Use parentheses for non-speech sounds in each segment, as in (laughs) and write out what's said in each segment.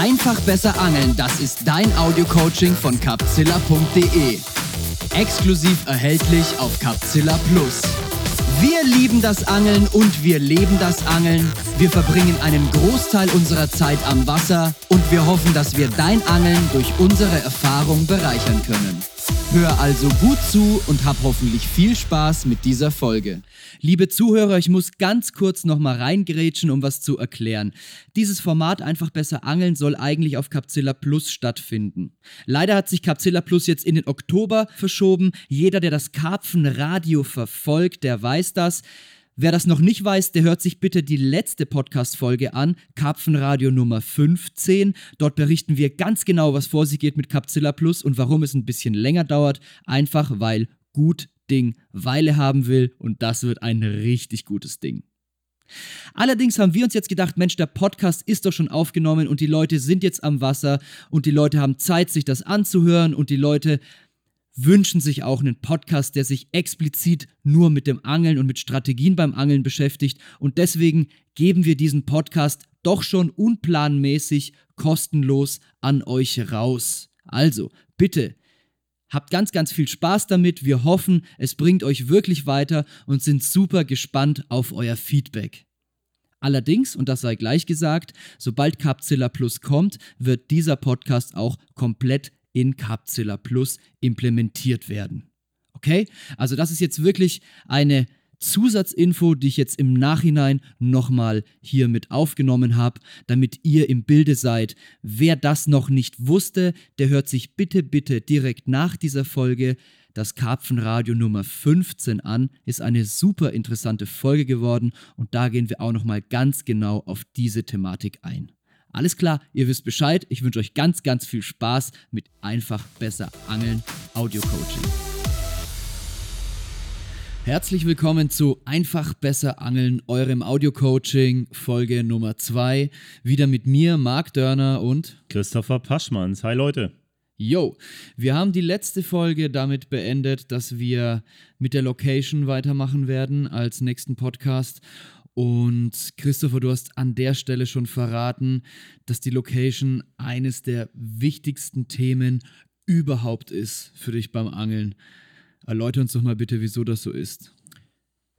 Einfach besser angeln, das ist dein Audio-Coaching von capzilla.de. Exklusiv erhältlich auf Capzilla Plus. Wir lieben das Angeln und wir leben das Angeln. Wir verbringen einen Großteil unserer Zeit am Wasser und wir hoffen, dass wir dein Angeln durch unsere Erfahrung bereichern können. Hör also gut zu und hab hoffentlich viel Spaß mit dieser Folge. Liebe Zuhörer, ich muss ganz kurz nochmal reingrätschen, um was zu erklären. Dieses Format einfach besser angeln soll eigentlich auf Capzilla Plus stattfinden. Leider hat sich Capzilla Plus jetzt in den Oktober verschoben. Jeder, der das Karpfenradio verfolgt, der weiß das. Wer das noch nicht weiß, der hört sich bitte die letzte Podcast-Folge an, Karpfenradio Nummer 15. Dort berichten wir ganz genau, was vor sich geht mit Capzilla Plus und warum es ein bisschen länger dauert. Einfach weil gut Ding Weile haben will und das wird ein richtig gutes Ding. Allerdings haben wir uns jetzt gedacht, Mensch, der Podcast ist doch schon aufgenommen und die Leute sind jetzt am Wasser und die Leute haben Zeit, sich das anzuhören und die Leute wünschen sich auch einen Podcast, der sich explizit nur mit dem Angeln und mit Strategien beim Angeln beschäftigt. Und deswegen geben wir diesen Podcast doch schon unplanmäßig kostenlos an euch raus. Also, bitte, habt ganz, ganz viel Spaß damit. Wir hoffen, es bringt euch wirklich weiter und sind super gespannt auf euer Feedback. Allerdings, und das sei gleich gesagt, sobald Capzilla Plus kommt, wird dieser Podcast auch komplett in Capzilla Plus implementiert werden. Okay? Also das ist jetzt wirklich eine Zusatzinfo, die ich jetzt im Nachhinein nochmal hier mit aufgenommen habe, damit ihr im Bilde seid. Wer das noch nicht wusste, der hört sich bitte, bitte direkt nach dieser Folge das Karpfenradio Nummer 15 an. Ist eine super interessante Folge geworden und da gehen wir auch nochmal ganz genau auf diese Thematik ein. Alles klar, ihr wisst Bescheid. Ich wünsche euch ganz, ganz viel Spaß mit einfach besser Angeln Audio Coaching. Herzlich willkommen zu Einfach besser Angeln, eurem Audio Coaching Folge Nummer 2. Wieder mit mir, Marc Dörner und Christopher Paschmanns. Hi Leute. Yo, wir haben die letzte Folge damit beendet, dass wir mit der Location weitermachen werden als nächsten Podcast. Und Christopher, du hast an der Stelle schon verraten, dass die Location eines der wichtigsten Themen überhaupt ist für dich beim Angeln. Erläuter uns doch mal bitte, wieso das so ist.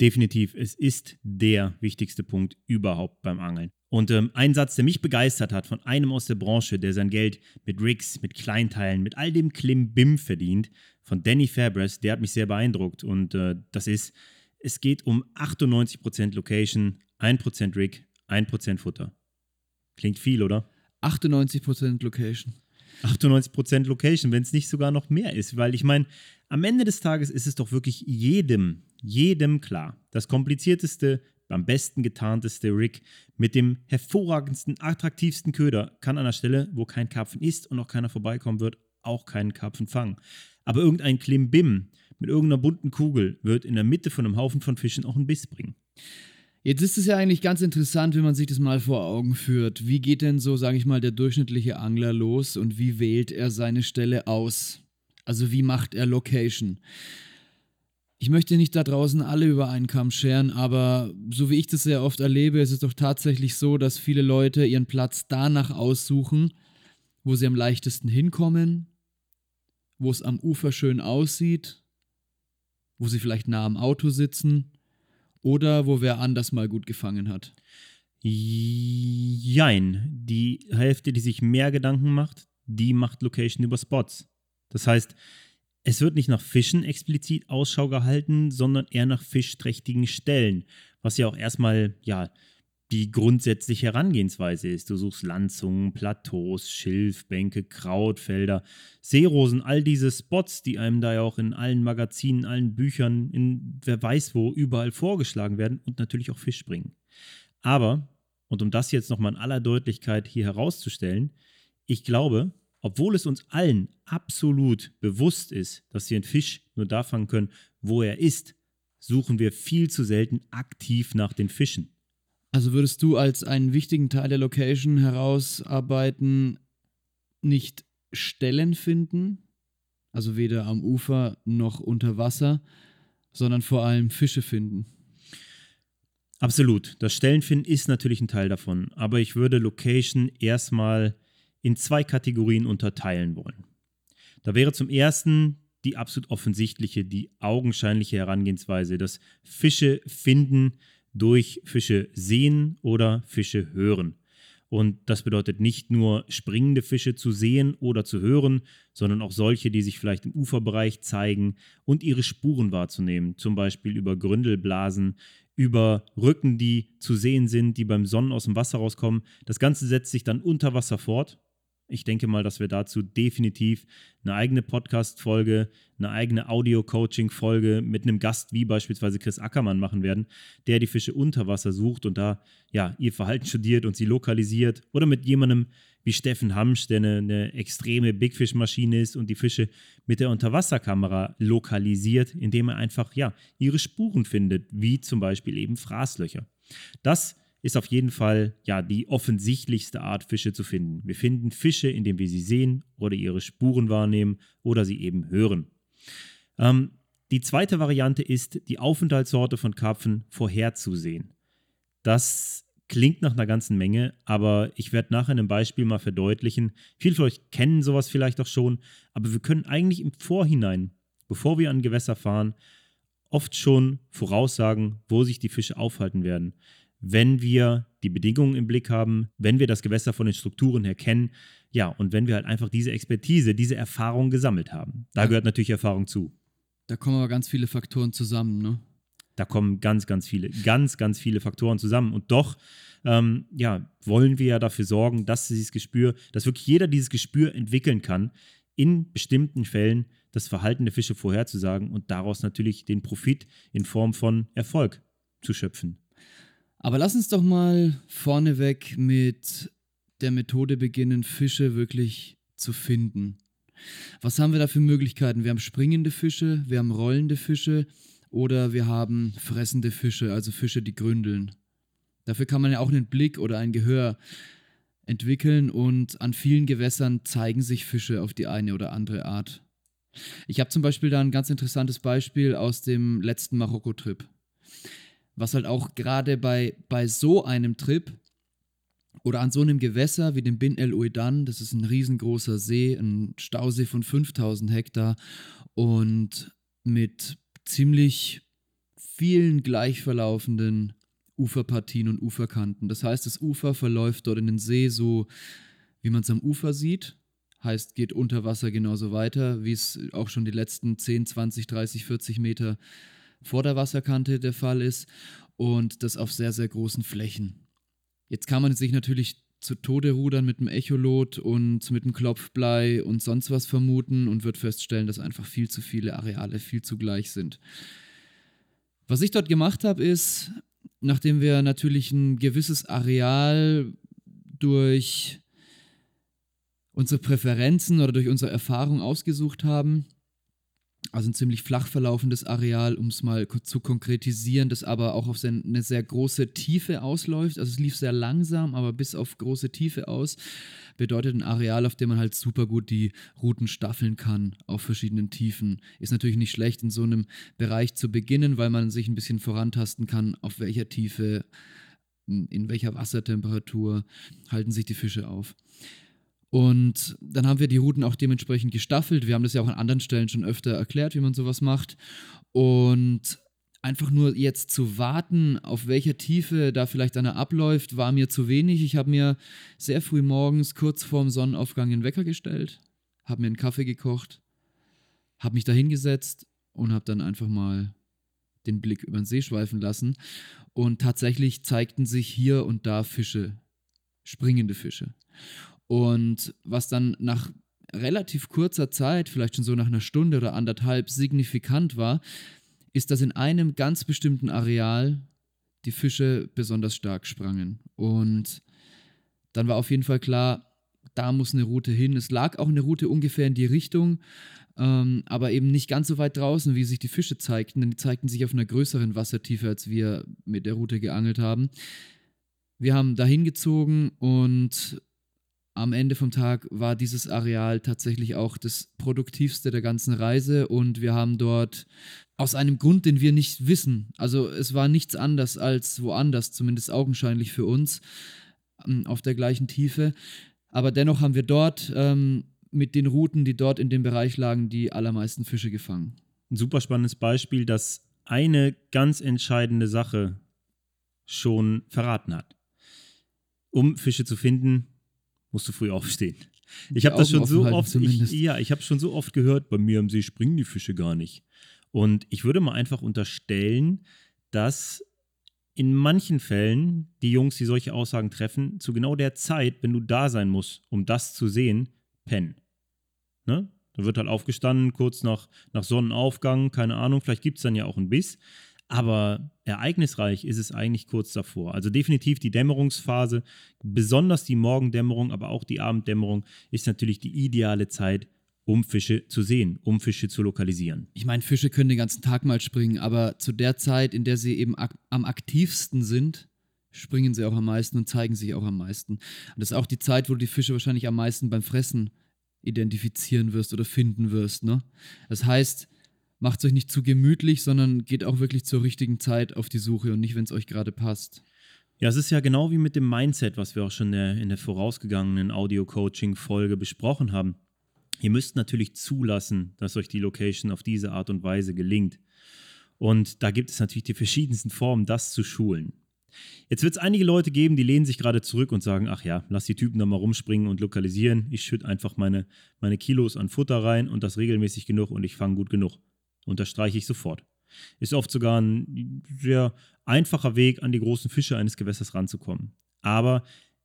Definitiv, es ist der wichtigste Punkt überhaupt beim Angeln. Und ähm, ein Satz, der mich begeistert hat von einem aus der Branche, der sein Geld mit Rigs, mit Kleinteilen, mit all dem Klimbim verdient, von Danny Fabres, der hat mich sehr beeindruckt. Und äh, das ist, es geht um 98% Location, 1% Rig, 1% Futter. Klingt viel, oder? 98% Location. 98% Location, wenn es nicht sogar noch mehr ist. Weil ich meine, am Ende des Tages ist es doch wirklich jedem, jedem klar. Das komplizierteste, am besten getarnteste Rig mit dem hervorragendsten, attraktivsten Köder kann an der Stelle, wo kein Karpfen ist und auch keiner vorbeikommen wird, auch keinen Karpfen fangen. Aber irgendein Klimbim mit irgendeiner bunten Kugel wird in der Mitte von einem Haufen von Fischen auch einen Biss bringen. Jetzt ist es ja eigentlich ganz interessant, wenn man sich das mal vor Augen führt. Wie geht denn so, sage ich mal, der durchschnittliche Angler los und wie wählt er seine Stelle aus? Also wie macht er Location? Ich möchte nicht da draußen alle über einen Kamm scheren, aber so wie ich das sehr oft erlebe, ist es doch tatsächlich so, dass viele Leute ihren Platz danach aussuchen, wo sie am leichtesten hinkommen, wo es am Ufer schön aussieht wo sie vielleicht nah am Auto sitzen oder wo wer anders mal gut gefangen hat? Jein. Die Hälfte, die sich mehr Gedanken macht, die macht Location über Spots. Das heißt, es wird nicht nach Fischen explizit Ausschau gehalten, sondern eher nach fischträchtigen Stellen, was ja auch erstmal ja die grundsätzliche Herangehensweise ist. Du suchst Landzungen, Plateaus, Schilfbänke, Krautfelder, Seerosen, all diese Spots, die einem da ja auch in allen Magazinen, allen Büchern, in wer weiß wo, überall vorgeschlagen werden und natürlich auch Fisch bringen. Aber, und um das jetzt nochmal in aller Deutlichkeit hier herauszustellen, ich glaube, obwohl es uns allen absolut bewusst ist, dass wir einen Fisch nur da fangen können, wo er ist, suchen wir viel zu selten aktiv nach den Fischen. Also würdest du als einen wichtigen Teil der Location herausarbeiten, nicht Stellen finden, also weder am Ufer noch unter Wasser, sondern vor allem Fische finden? Absolut. Das Stellenfinden ist natürlich ein Teil davon, aber ich würde Location erstmal in zwei Kategorien unterteilen wollen. Da wäre zum ersten die absolut offensichtliche, die augenscheinliche Herangehensweise, dass Fische finden durch Fische sehen oder Fische hören. Und das bedeutet nicht nur springende Fische zu sehen oder zu hören, sondern auch solche, die sich vielleicht im Uferbereich zeigen und ihre Spuren wahrzunehmen, zum Beispiel über Gründelblasen, über Rücken, die zu sehen sind, die beim Sonnen aus dem Wasser rauskommen. Das Ganze setzt sich dann unter Wasser fort ich denke mal, dass wir dazu definitiv eine eigene Podcast-Folge, eine eigene Audio-Coaching-Folge mit einem Gast wie beispielsweise Chris Ackermann machen werden, der die Fische unter Wasser sucht und da ja ihr Verhalten studiert und sie lokalisiert. Oder mit jemandem wie Steffen Hamsch, der eine, eine extreme Big Fish-Maschine ist und die Fische mit der Unterwasserkamera lokalisiert, indem er einfach ja ihre Spuren findet, wie zum Beispiel eben Fraßlöcher. Das ist auf jeden Fall ja die offensichtlichste Art, Fische zu finden. Wir finden Fische, indem wir sie sehen oder ihre Spuren wahrnehmen oder sie eben hören. Ähm, die zweite Variante ist, die Aufenthaltsorte von Karpfen vorherzusehen. Das klingt nach einer ganzen Menge, aber ich werde nachher in einem Beispiel mal verdeutlichen. Viele von euch kennen sowas vielleicht auch schon, aber wir können eigentlich im Vorhinein, bevor wir an Gewässer fahren, oft schon voraussagen, wo sich die Fische aufhalten werden wenn wir die Bedingungen im Blick haben, wenn wir das Gewässer von den Strukturen her kennen, ja, und wenn wir halt einfach diese Expertise, diese Erfahrung gesammelt haben. Da gehört natürlich Erfahrung zu. Da kommen aber ganz viele Faktoren zusammen, ne? Da kommen ganz, ganz viele, ganz, ganz viele Faktoren zusammen. Und doch, ähm, ja, wollen wir ja dafür sorgen, dass dieses Gespür, dass wirklich jeder dieses Gespür entwickeln kann, in bestimmten Fällen das Verhalten der Fische vorherzusagen und daraus natürlich den Profit in Form von Erfolg zu schöpfen. Aber lass uns doch mal vorneweg mit der Methode beginnen, Fische wirklich zu finden. Was haben wir da für Möglichkeiten? Wir haben springende Fische, wir haben rollende Fische oder wir haben fressende Fische, also Fische, die gründeln. Dafür kann man ja auch einen Blick oder ein Gehör entwickeln und an vielen Gewässern zeigen sich Fische auf die eine oder andere Art. Ich habe zum Beispiel da ein ganz interessantes Beispiel aus dem letzten Marokko-Trip was halt auch gerade bei, bei so einem Trip oder an so einem Gewässer wie dem Bin El Uedan, das ist ein riesengroßer See, ein Stausee von 5000 Hektar und mit ziemlich vielen gleich verlaufenden Uferpartien und Uferkanten. Das heißt, das Ufer verläuft dort in den See so, wie man es am Ufer sieht. Heißt, geht unter Wasser genauso weiter, wie es auch schon die letzten 10, 20, 30, 40 Meter vor der Wasserkante der Fall ist und das auf sehr, sehr großen Flächen. Jetzt kann man sich natürlich zu Tode rudern mit einem Echolot und mit einem Klopfblei und sonst was vermuten und wird feststellen, dass einfach viel zu viele Areale viel zu gleich sind. Was ich dort gemacht habe, ist, nachdem wir natürlich ein gewisses Areal durch unsere Präferenzen oder durch unsere Erfahrung ausgesucht haben, also ein ziemlich flach verlaufendes Areal, um es mal zu konkretisieren, das aber auch auf eine sehr große Tiefe ausläuft. Also es lief sehr langsam, aber bis auf große Tiefe aus. Bedeutet ein Areal, auf dem man halt super gut die Routen staffeln kann auf verschiedenen Tiefen. Ist natürlich nicht schlecht, in so einem Bereich zu beginnen, weil man sich ein bisschen vorantasten kann, auf welcher Tiefe, in welcher Wassertemperatur halten sich die Fische auf. Und dann haben wir die Routen auch dementsprechend gestaffelt. Wir haben das ja auch an anderen Stellen schon öfter erklärt, wie man sowas macht. Und einfach nur jetzt zu warten, auf welcher Tiefe da vielleicht einer abläuft, war mir zu wenig. Ich habe mir sehr früh morgens kurz vorm Sonnenaufgang den Wecker gestellt, habe mir einen Kaffee gekocht, habe mich da hingesetzt und habe dann einfach mal den Blick über den See schweifen lassen. Und tatsächlich zeigten sich hier und da Fische, springende Fische. Und was dann nach relativ kurzer Zeit, vielleicht schon so nach einer Stunde oder anderthalb, signifikant war, ist, dass in einem ganz bestimmten Areal die Fische besonders stark sprangen. Und dann war auf jeden Fall klar, da muss eine Route hin. Es lag auch eine Route ungefähr in die Richtung, ähm, aber eben nicht ganz so weit draußen, wie sich die Fische zeigten, denn die zeigten sich auf einer größeren Wassertiefe, als wir mit der Route geangelt haben. Wir haben dahin gezogen und am Ende vom Tag war dieses Areal tatsächlich auch das produktivste der ganzen Reise und wir haben dort aus einem Grund, den wir nicht wissen, also es war nichts anders als woanders, zumindest augenscheinlich für uns, ähm, auf der gleichen Tiefe, Aber dennoch haben wir dort ähm, mit den Routen, die dort in dem Bereich lagen, die allermeisten Fische gefangen. Ein super spannendes Beispiel, das eine ganz entscheidende Sache schon verraten hat. Um Fische zu finden, musst du früh aufstehen. Ich habe das schon so oft, ich, ja, ich habe schon so oft gehört, bei mir am See springen die Fische gar nicht. Und ich würde mal einfach unterstellen, dass in manchen Fällen die Jungs, die solche Aussagen treffen, zu genau der Zeit, wenn du da sein musst, um das zu sehen, pennen. Ne? Da wird halt aufgestanden, kurz nach, nach Sonnenaufgang, keine Ahnung, vielleicht gibt es dann ja auch einen Biss. Aber ereignisreich ist es eigentlich kurz davor. Also definitiv die Dämmerungsphase, besonders die Morgendämmerung, aber auch die Abenddämmerung ist natürlich die ideale Zeit, um Fische zu sehen, um Fische zu lokalisieren. Ich meine, Fische können den ganzen Tag mal springen, aber zu der Zeit, in der sie eben ak am aktivsten sind, springen sie auch am meisten und zeigen sich auch am meisten. Und das ist auch die Zeit, wo du die Fische wahrscheinlich am meisten beim Fressen identifizieren wirst oder finden wirst. Ne? Das heißt, macht es euch nicht zu gemütlich, sondern geht auch wirklich zur richtigen Zeit auf die Suche und nicht, wenn es euch gerade passt. Ja, es ist ja genau wie mit dem Mindset, was wir auch schon in der, in der vorausgegangenen Audio-Coaching-Folge besprochen haben. Ihr müsst natürlich zulassen, dass euch die Location auf diese Art und Weise gelingt. Und da gibt es natürlich die verschiedensten Formen, das zu schulen. Jetzt wird es einige Leute geben, die lehnen sich gerade zurück und sagen, ach ja, lass die Typen da mal rumspringen und lokalisieren. Ich schütte einfach meine, meine Kilos an Futter rein und das regelmäßig genug und ich fange gut genug. Unterstreiche ich sofort. Ist oft sogar ein sehr einfacher Weg, an die großen Fische eines Gewässers ranzukommen. Aber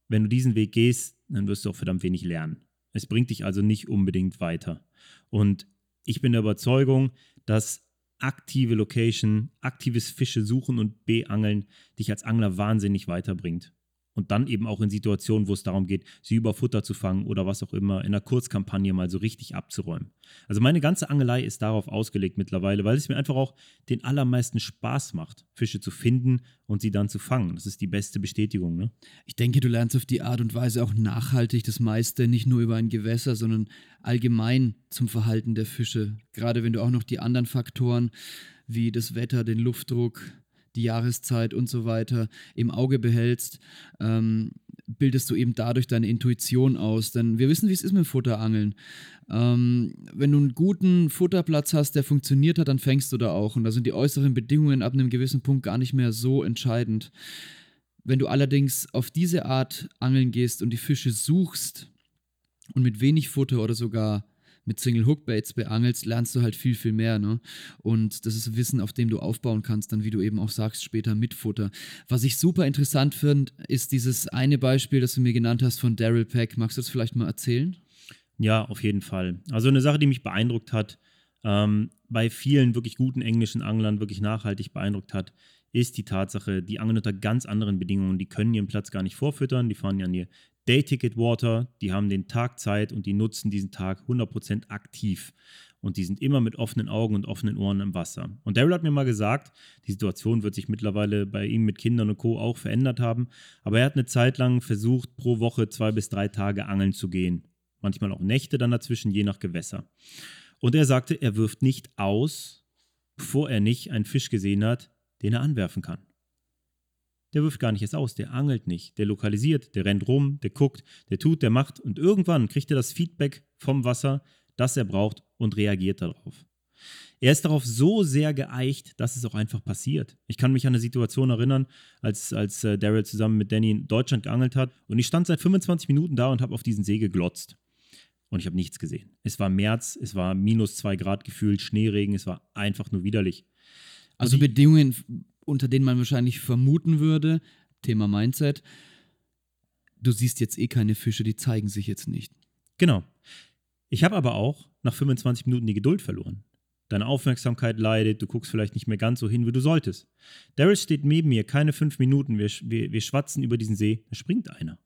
wenn du diesen Weg gehst, dann wirst du auch verdammt wenig lernen. Es bringt dich also nicht unbedingt weiter. Und ich bin der Überzeugung, dass aktive Location, aktives Fische suchen und beangeln dich als Angler wahnsinnig weiterbringt und dann eben auch in Situationen, wo es darum geht, sie über Futter zu fangen oder was auch immer, in einer Kurzkampagne mal so richtig abzuräumen. Also meine ganze Angelei ist darauf ausgelegt mittlerweile, weil es mir einfach auch den allermeisten Spaß macht, Fische zu finden und sie dann zu fangen. Das ist die beste Bestätigung. Ne? Ich denke, du lernst auf die Art und Weise auch nachhaltig das meiste, nicht nur über ein Gewässer, sondern allgemein zum Verhalten der Fische. Gerade wenn du auch noch die anderen Faktoren wie das Wetter, den Luftdruck, die Jahreszeit und so weiter im Auge behältst, ähm, bildest du eben dadurch deine Intuition aus. Denn wir wissen, wie es ist mit Futterangeln. Ähm, wenn du einen guten Futterplatz hast, der funktioniert hat, dann fängst du da auch. Und da sind die äußeren Bedingungen ab einem gewissen Punkt gar nicht mehr so entscheidend. Wenn du allerdings auf diese Art angeln gehst und die Fische suchst und mit wenig Futter oder sogar mit Single Hook Baits beangelst, lernst du halt viel, viel mehr. Ne? Und das ist Wissen, auf dem du aufbauen kannst, dann wie du eben auch sagst, später mit Futter. Was ich super interessant finde, ist dieses eine Beispiel, das du mir genannt hast von Daryl Peck. Magst du das vielleicht mal erzählen? Ja, auf jeden Fall. Also eine Sache, die mich beeindruckt hat, ähm, bei vielen wirklich guten englischen Anglern wirklich nachhaltig beeindruckt hat, ist die Tatsache, die angeln unter ganz anderen Bedingungen. Die können ihren Platz gar nicht vorfüttern, die fahren ja an ihr Dayticket Water, die haben den Tag Zeit und die nutzen diesen Tag 100% aktiv. Und die sind immer mit offenen Augen und offenen Ohren im Wasser. Und Daryl hat mir mal gesagt, die Situation wird sich mittlerweile bei ihm mit Kindern und Co. auch verändert haben. Aber er hat eine Zeit lang versucht, pro Woche zwei bis drei Tage angeln zu gehen. Manchmal auch Nächte dann dazwischen, je nach Gewässer. Und er sagte, er wirft nicht aus, bevor er nicht einen Fisch gesehen hat, den er anwerfen kann der wirft gar nicht erst aus, der angelt nicht, der lokalisiert, der rennt rum, der guckt, der tut, der macht und irgendwann kriegt er das Feedback vom Wasser, das er braucht und reagiert darauf. Er ist darauf so sehr geeicht, dass es auch einfach passiert. Ich kann mich an eine Situation erinnern, als, als äh, Daryl zusammen mit Danny in Deutschland geangelt hat und ich stand seit 25 Minuten da und habe auf diesen See geglotzt. Und ich habe nichts gesehen. Es war März, es war minus zwei Grad gefühlt, Schneeregen, es war einfach nur widerlich. Also Bedingungen unter denen man wahrscheinlich vermuten würde, Thema Mindset, du siehst jetzt eh keine Fische, die zeigen sich jetzt nicht. Genau. Ich habe aber auch nach 25 Minuten die Geduld verloren. Deine Aufmerksamkeit leidet, du guckst vielleicht nicht mehr ganz so hin, wie du solltest. Daryl steht neben mir, keine fünf Minuten, wir, wir, wir schwatzen über diesen See, da springt einer.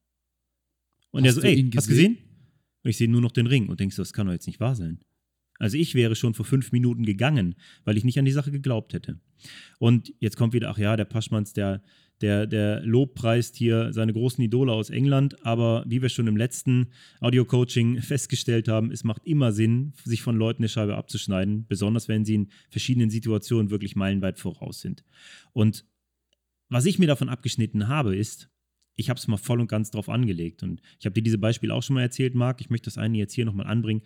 Und hast er so, ey, hast du gesehen? Und ich sehe nur noch den Ring und denkst, das kann doch jetzt nicht wahr sein. Also ich wäre schon vor fünf Minuten gegangen, weil ich nicht an die Sache geglaubt hätte. Und jetzt kommt wieder, ach ja, der Paschmanns, der, der, der lobpreist hier seine großen Idole aus England, aber wie wir schon im letzten Audio-Coaching (laughs) festgestellt haben, es macht immer Sinn, sich von Leuten eine Scheibe abzuschneiden, besonders wenn sie in verschiedenen Situationen wirklich meilenweit voraus sind. Und was ich mir davon abgeschnitten habe, ist, ich habe es mal voll und ganz drauf angelegt. Und ich habe dir diese Beispiele auch schon mal erzählt, Marc. Ich möchte das eine jetzt hier nochmal anbringen.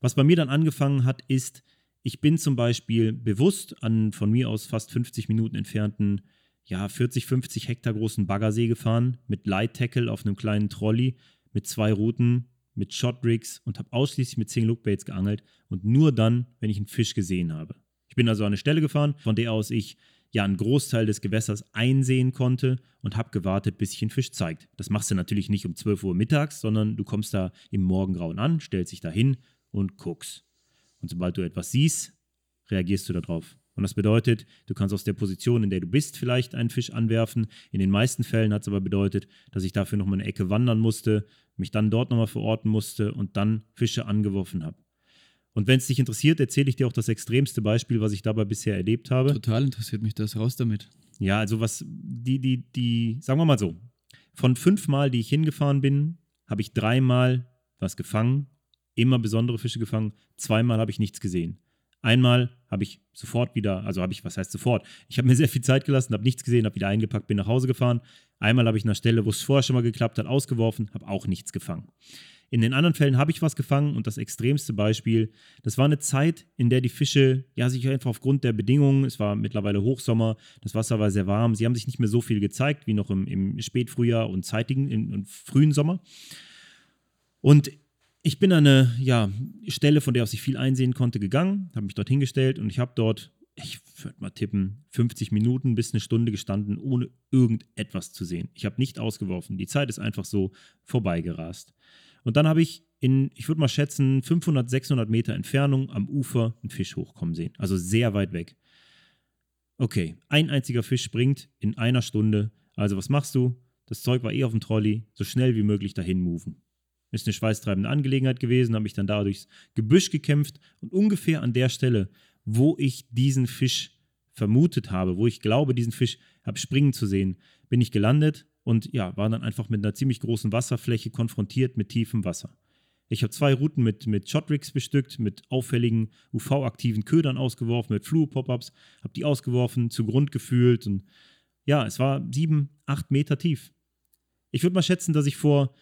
Was bei mir dann angefangen hat, ist, ich bin zum Beispiel bewusst an von mir aus fast 50 Minuten entfernten, ja, 40, 50 Hektar großen Baggersee gefahren, mit Light Tackle auf einem kleinen Trolley, mit zwei Routen, mit Shot Rigs und habe ausschließlich mit Single Look Baits geangelt und nur dann, wenn ich einen Fisch gesehen habe. Ich bin also an eine Stelle gefahren, von der aus ich ja einen Großteil des Gewässers einsehen konnte und habe gewartet, bis sich ein Fisch zeigt. Das machst du natürlich nicht um 12 Uhr mittags, sondern du kommst da im Morgengrauen an, stellst dich da hin und guckst. Und sobald du etwas siehst, reagierst du darauf. Und das bedeutet, du kannst aus der Position, in der du bist, vielleicht einen Fisch anwerfen. In den meisten Fällen hat es aber bedeutet, dass ich dafür nochmal eine Ecke wandern musste, mich dann dort nochmal verorten musste und dann Fische angeworfen habe. Und wenn es dich interessiert, erzähle ich dir auch das extremste Beispiel, was ich dabei bisher erlebt habe. Total interessiert mich das. Raus damit. Ja, also was, die, die, die, sagen wir mal so, von fünf Mal, die ich hingefahren bin, habe ich dreimal was gefangen, immer besondere Fische gefangen, zweimal habe ich nichts gesehen. Einmal habe ich sofort wieder, also habe ich, was heißt sofort? Ich habe mir sehr viel Zeit gelassen, habe nichts gesehen, habe wieder eingepackt, bin nach Hause gefahren. Einmal habe ich an einer Stelle, wo es vorher schon mal geklappt hat, ausgeworfen, habe auch nichts gefangen. In den anderen Fällen habe ich was gefangen und das extremste Beispiel, das war eine Zeit, in der die Fische, ja, sich einfach aufgrund der Bedingungen, es war mittlerweile Hochsommer, das Wasser war sehr warm, sie haben sich nicht mehr so viel gezeigt wie noch im, im Spätfrühjahr und zeitigen, im, im frühen Sommer. Und ich bin an eine ja, Stelle, von der aus ich viel einsehen konnte, gegangen, habe mich dort hingestellt und ich habe dort, ich würde mal tippen, 50 Minuten bis eine Stunde gestanden, ohne irgendetwas zu sehen. Ich habe nicht ausgeworfen. Die Zeit ist einfach so vorbeigerast. Und dann habe ich in, ich würde mal schätzen, 500, 600 Meter Entfernung am Ufer einen Fisch hochkommen sehen. Also sehr weit weg. Okay, ein einziger Fisch springt in einer Stunde. Also was machst du? Das Zeug war eh auf dem Trolley, so schnell wie möglich dahin moven. Ist eine schweißtreibende Angelegenheit gewesen, habe ich dann da durchs Gebüsch gekämpft und ungefähr an der Stelle, wo ich diesen Fisch vermutet habe, wo ich glaube, diesen Fisch habe springen zu sehen, bin ich gelandet und ja, war dann einfach mit einer ziemlich großen Wasserfläche konfrontiert mit tiefem Wasser. Ich habe zwei Routen mit, mit Shotricks bestückt, mit auffälligen UV-aktiven Ködern ausgeworfen, mit Fluo-Pop-Ups, habe die ausgeworfen, zu Grund gefühlt und ja, es war sieben, acht Meter tief. Ich würde mal schätzen, dass ich vor,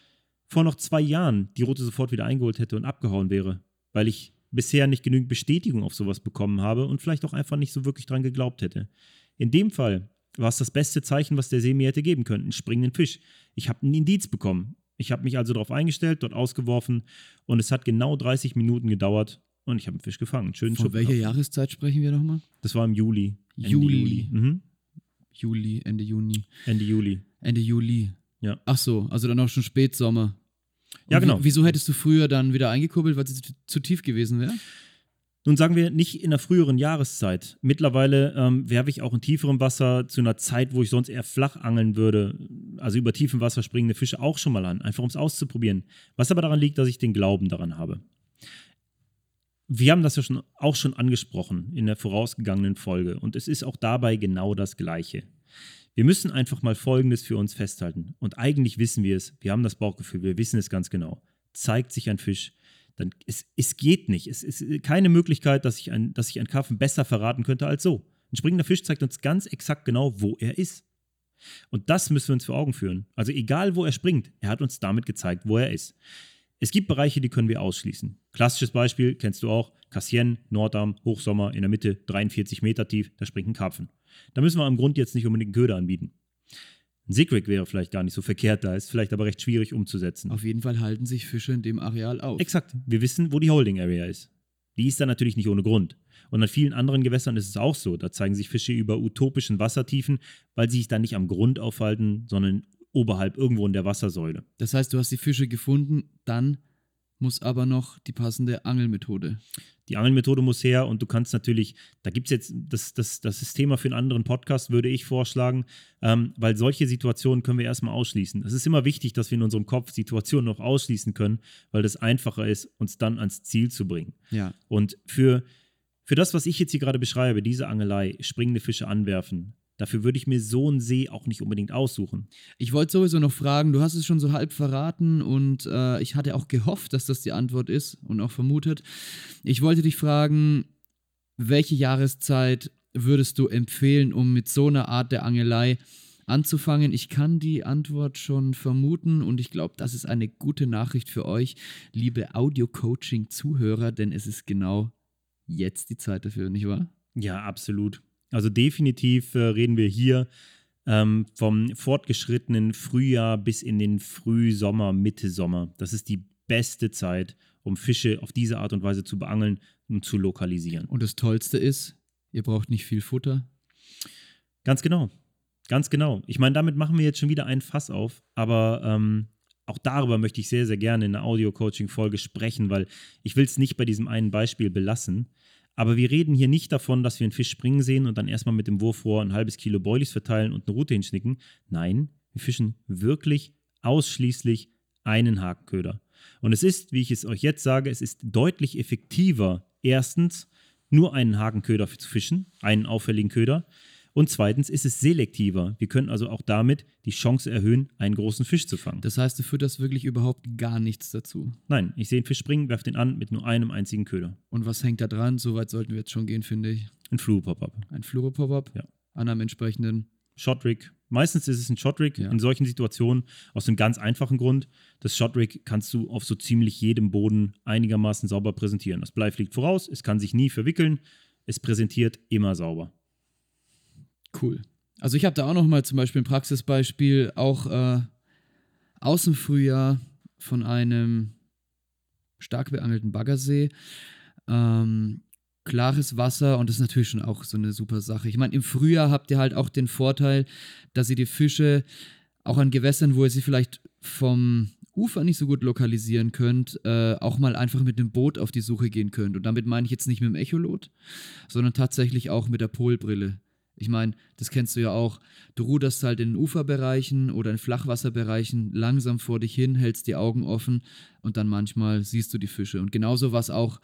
vor noch zwei Jahren die Route sofort wieder eingeholt hätte und abgehauen wäre, weil ich bisher nicht genügend Bestätigung auf sowas bekommen habe und vielleicht auch einfach nicht so wirklich dran geglaubt hätte. In dem Fall war es das beste Zeichen, was der See mir hätte geben können, einen springenden Fisch. Ich habe einen Indiz bekommen. Ich habe mich also darauf eingestellt, dort ausgeworfen und es hat genau 30 Minuten gedauert und ich habe einen Fisch gefangen. Schönen Von welcher Jahreszeit sprechen wir nochmal? Das war im Juli. Ende Juli. Juli. Mhm. Juli, Ende Juni. Ende Juli. Ende Juli. Ja. Ach so, also dann auch schon Spätsommer. Und Ja, genau. Wie, wieso hättest du früher dann wieder eingekurbelt, weil es zu, zu tief gewesen wäre? Nun sagen wir nicht in der früheren Jahreszeit. Mittlerweile ähm, werfe ich auch in tieferem Wasser zu einer Zeit, wo ich sonst eher flach angeln würde. Also über tiefem Wasser springende Fische auch schon mal an, einfach um es auszuprobieren. Was aber daran liegt, dass ich den Glauben daran habe. Wir haben das ja schon, auch schon angesprochen in der vorausgegangenen Folge und es ist auch dabei genau das Gleiche. Wir müssen einfach mal Folgendes für uns festhalten. Und eigentlich wissen wir es, wir haben das Bauchgefühl, wir wissen es ganz genau. Zeigt sich ein Fisch, dann es, es geht nicht. Es ist keine Möglichkeit, dass ich, ein, dass ich einen Karpfen besser verraten könnte als so. Ein springender Fisch zeigt uns ganz exakt genau, wo er ist. Und das müssen wir uns vor Augen führen. Also egal, wo er springt, er hat uns damit gezeigt, wo er ist. Es gibt Bereiche, die können wir ausschließen. Klassisches Beispiel kennst du auch: Cassien, Nordarm, Hochsommer, in der Mitte 43 Meter tief, da springt ein Karpfen. Da müssen wir am Grund jetzt nicht unbedingt einen Köder anbieten. Ein Sigrig wäre vielleicht gar nicht so verkehrt, da ist vielleicht aber recht schwierig umzusetzen. Auf jeden Fall halten sich Fische in dem Areal auf. Exakt. Wir wissen, wo die Holding Area ist. Die ist da natürlich nicht ohne Grund. Und an vielen anderen Gewässern ist es auch so. Da zeigen sich Fische über utopischen Wassertiefen, weil sie sich dann nicht am Grund aufhalten, sondern oberhalb irgendwo in der Wassersäule. Das heißt, du hast die Fische gefunden, dann muss aber noch die passende Angelmethode. Die Angelmethode muss her und du kannst natürlich, da gibt es jetzt, das, das, das ist Thema für einen anderen Podcast, würde ich vorschlagen, ähm, weil solche Situationen können wir erstmal ausschließen. Es ist immer wichtig, dass wir in unserem Kopf Situationen noch ausschließen können, weil das einfacher ist, uns dann ans Ziel zu bringen. Ja. Und für, für das, was ich jetzt hier gerade beschreibe, diese Angelei, springende Fische anwerfen, dafür würde ich mir so einen See auch nicht unbedingt aussuchen. Ich wollte sowieso noch fragen, du hast es schon so halb verraten und äh, ich hatte auch gehofft, dass das die Antwort ist und auch vermutet. Ich wollte dich fragen, welche Jahreszeit würdest du empfehlen, um mit so einer Art der Angelei anzufangen. Ich kann die Antwort schon vermuten und ich glaube, das ist eine gute Nachricht für euch, liebe Audio-Coaching-Zuhörer, denn es ist genau jetzt die Zeit dafür, nicht wahr? Ja, absolut. Also definitiv äh, reden wir hier ähm, vom fortgeschrittenen Frühjahr bis in den Frühsommer, Mitte Sommer. Das ist die beste Zeit, um Fische auf diese Art und Weise zu beangeln und zu lokalisieren. Und das Tollste ist, ihr braucht nicht viel Futter. Ganz genau. Ganz genau. Ich meine, damit machen wir jetzt schon wieder einen Fass auf, aber ähm, auch darüber möchte ich sehr, sehr gerne in einer Audio-Coaching-Folge sprechen, weil ich will es nicht bei diesem einen Beispiel belassen. Aber wir reden hier nicht davon, dass wir einen Fisch springen sehen und dann erstmal mit dem Wurfrohr ein halbes Kilo Boilies verteilen und eine Route hinschnicken. Nein, wir fischen wirklich ausschließlich einen Hakenköder. Und es ist, wie ich es euch jetzt sage, es ist deutlich effektiver, erstens nur einen Hakenköder zu fischen, einen auffälligen Köder. Und zweitens ist es selektiver. Wir können also auch damit die Chance erhöhen, einen großen Fisch zu fangen. Das heißt, du fütterst wirklich überhaupt gar nichts dazu. Nein, ich sehe einen Fisch springen, werfe den an mit nur einem einzigen Köder. Und was hängt da dran? So weit sollten wir jetzt schon gehen, finde ich. Ein Fluoro-Pop-Up. Ein Fluoro-Pop-Up? Ja. An einem entsprechenden Shotrig. Meistens ist es ein Shotrig Ja. in solchen Situationen aus einem ganz einfachen Grund. Das Shotrig kannst du auf so ziemlich jedem Boden einigermaßen sauber präsentieren. Das Blei fliegt voraus, es kann sich nie verwickeln, es präsentiert immer sauber. Cool. Also ich habe da auch noch mal zum Beispiel ein Praxisbeispiel, auch äh, aus dem Frühjahr von einem stark beangelten Baggersee. Ähm, klares Wasser und das ist natürlich schon auch so eine super Sache. Ich meine, im Frühjahr habt ihr halt auch den Vorteil, dass ihr die Fische auch an Gewässern, wo ihr sie vielleicht vom Ufer nicht so gut lokalisieren könnt, äh, auch mal einfach mit dem Boot auf die Suche gehen könnt. Und damit meine ich jetzt nicht mit dem Echolot, sondern tatsächlich auch mit der Polbrille. Ich meine, das kennst du ja auch. Du ruderst halt in den Uferbereichen oder in Flachwasserbereichen langsam vor dich hin, hältst die Augen offen und dann manchmal siehst du die Fische. Und genauso war es auch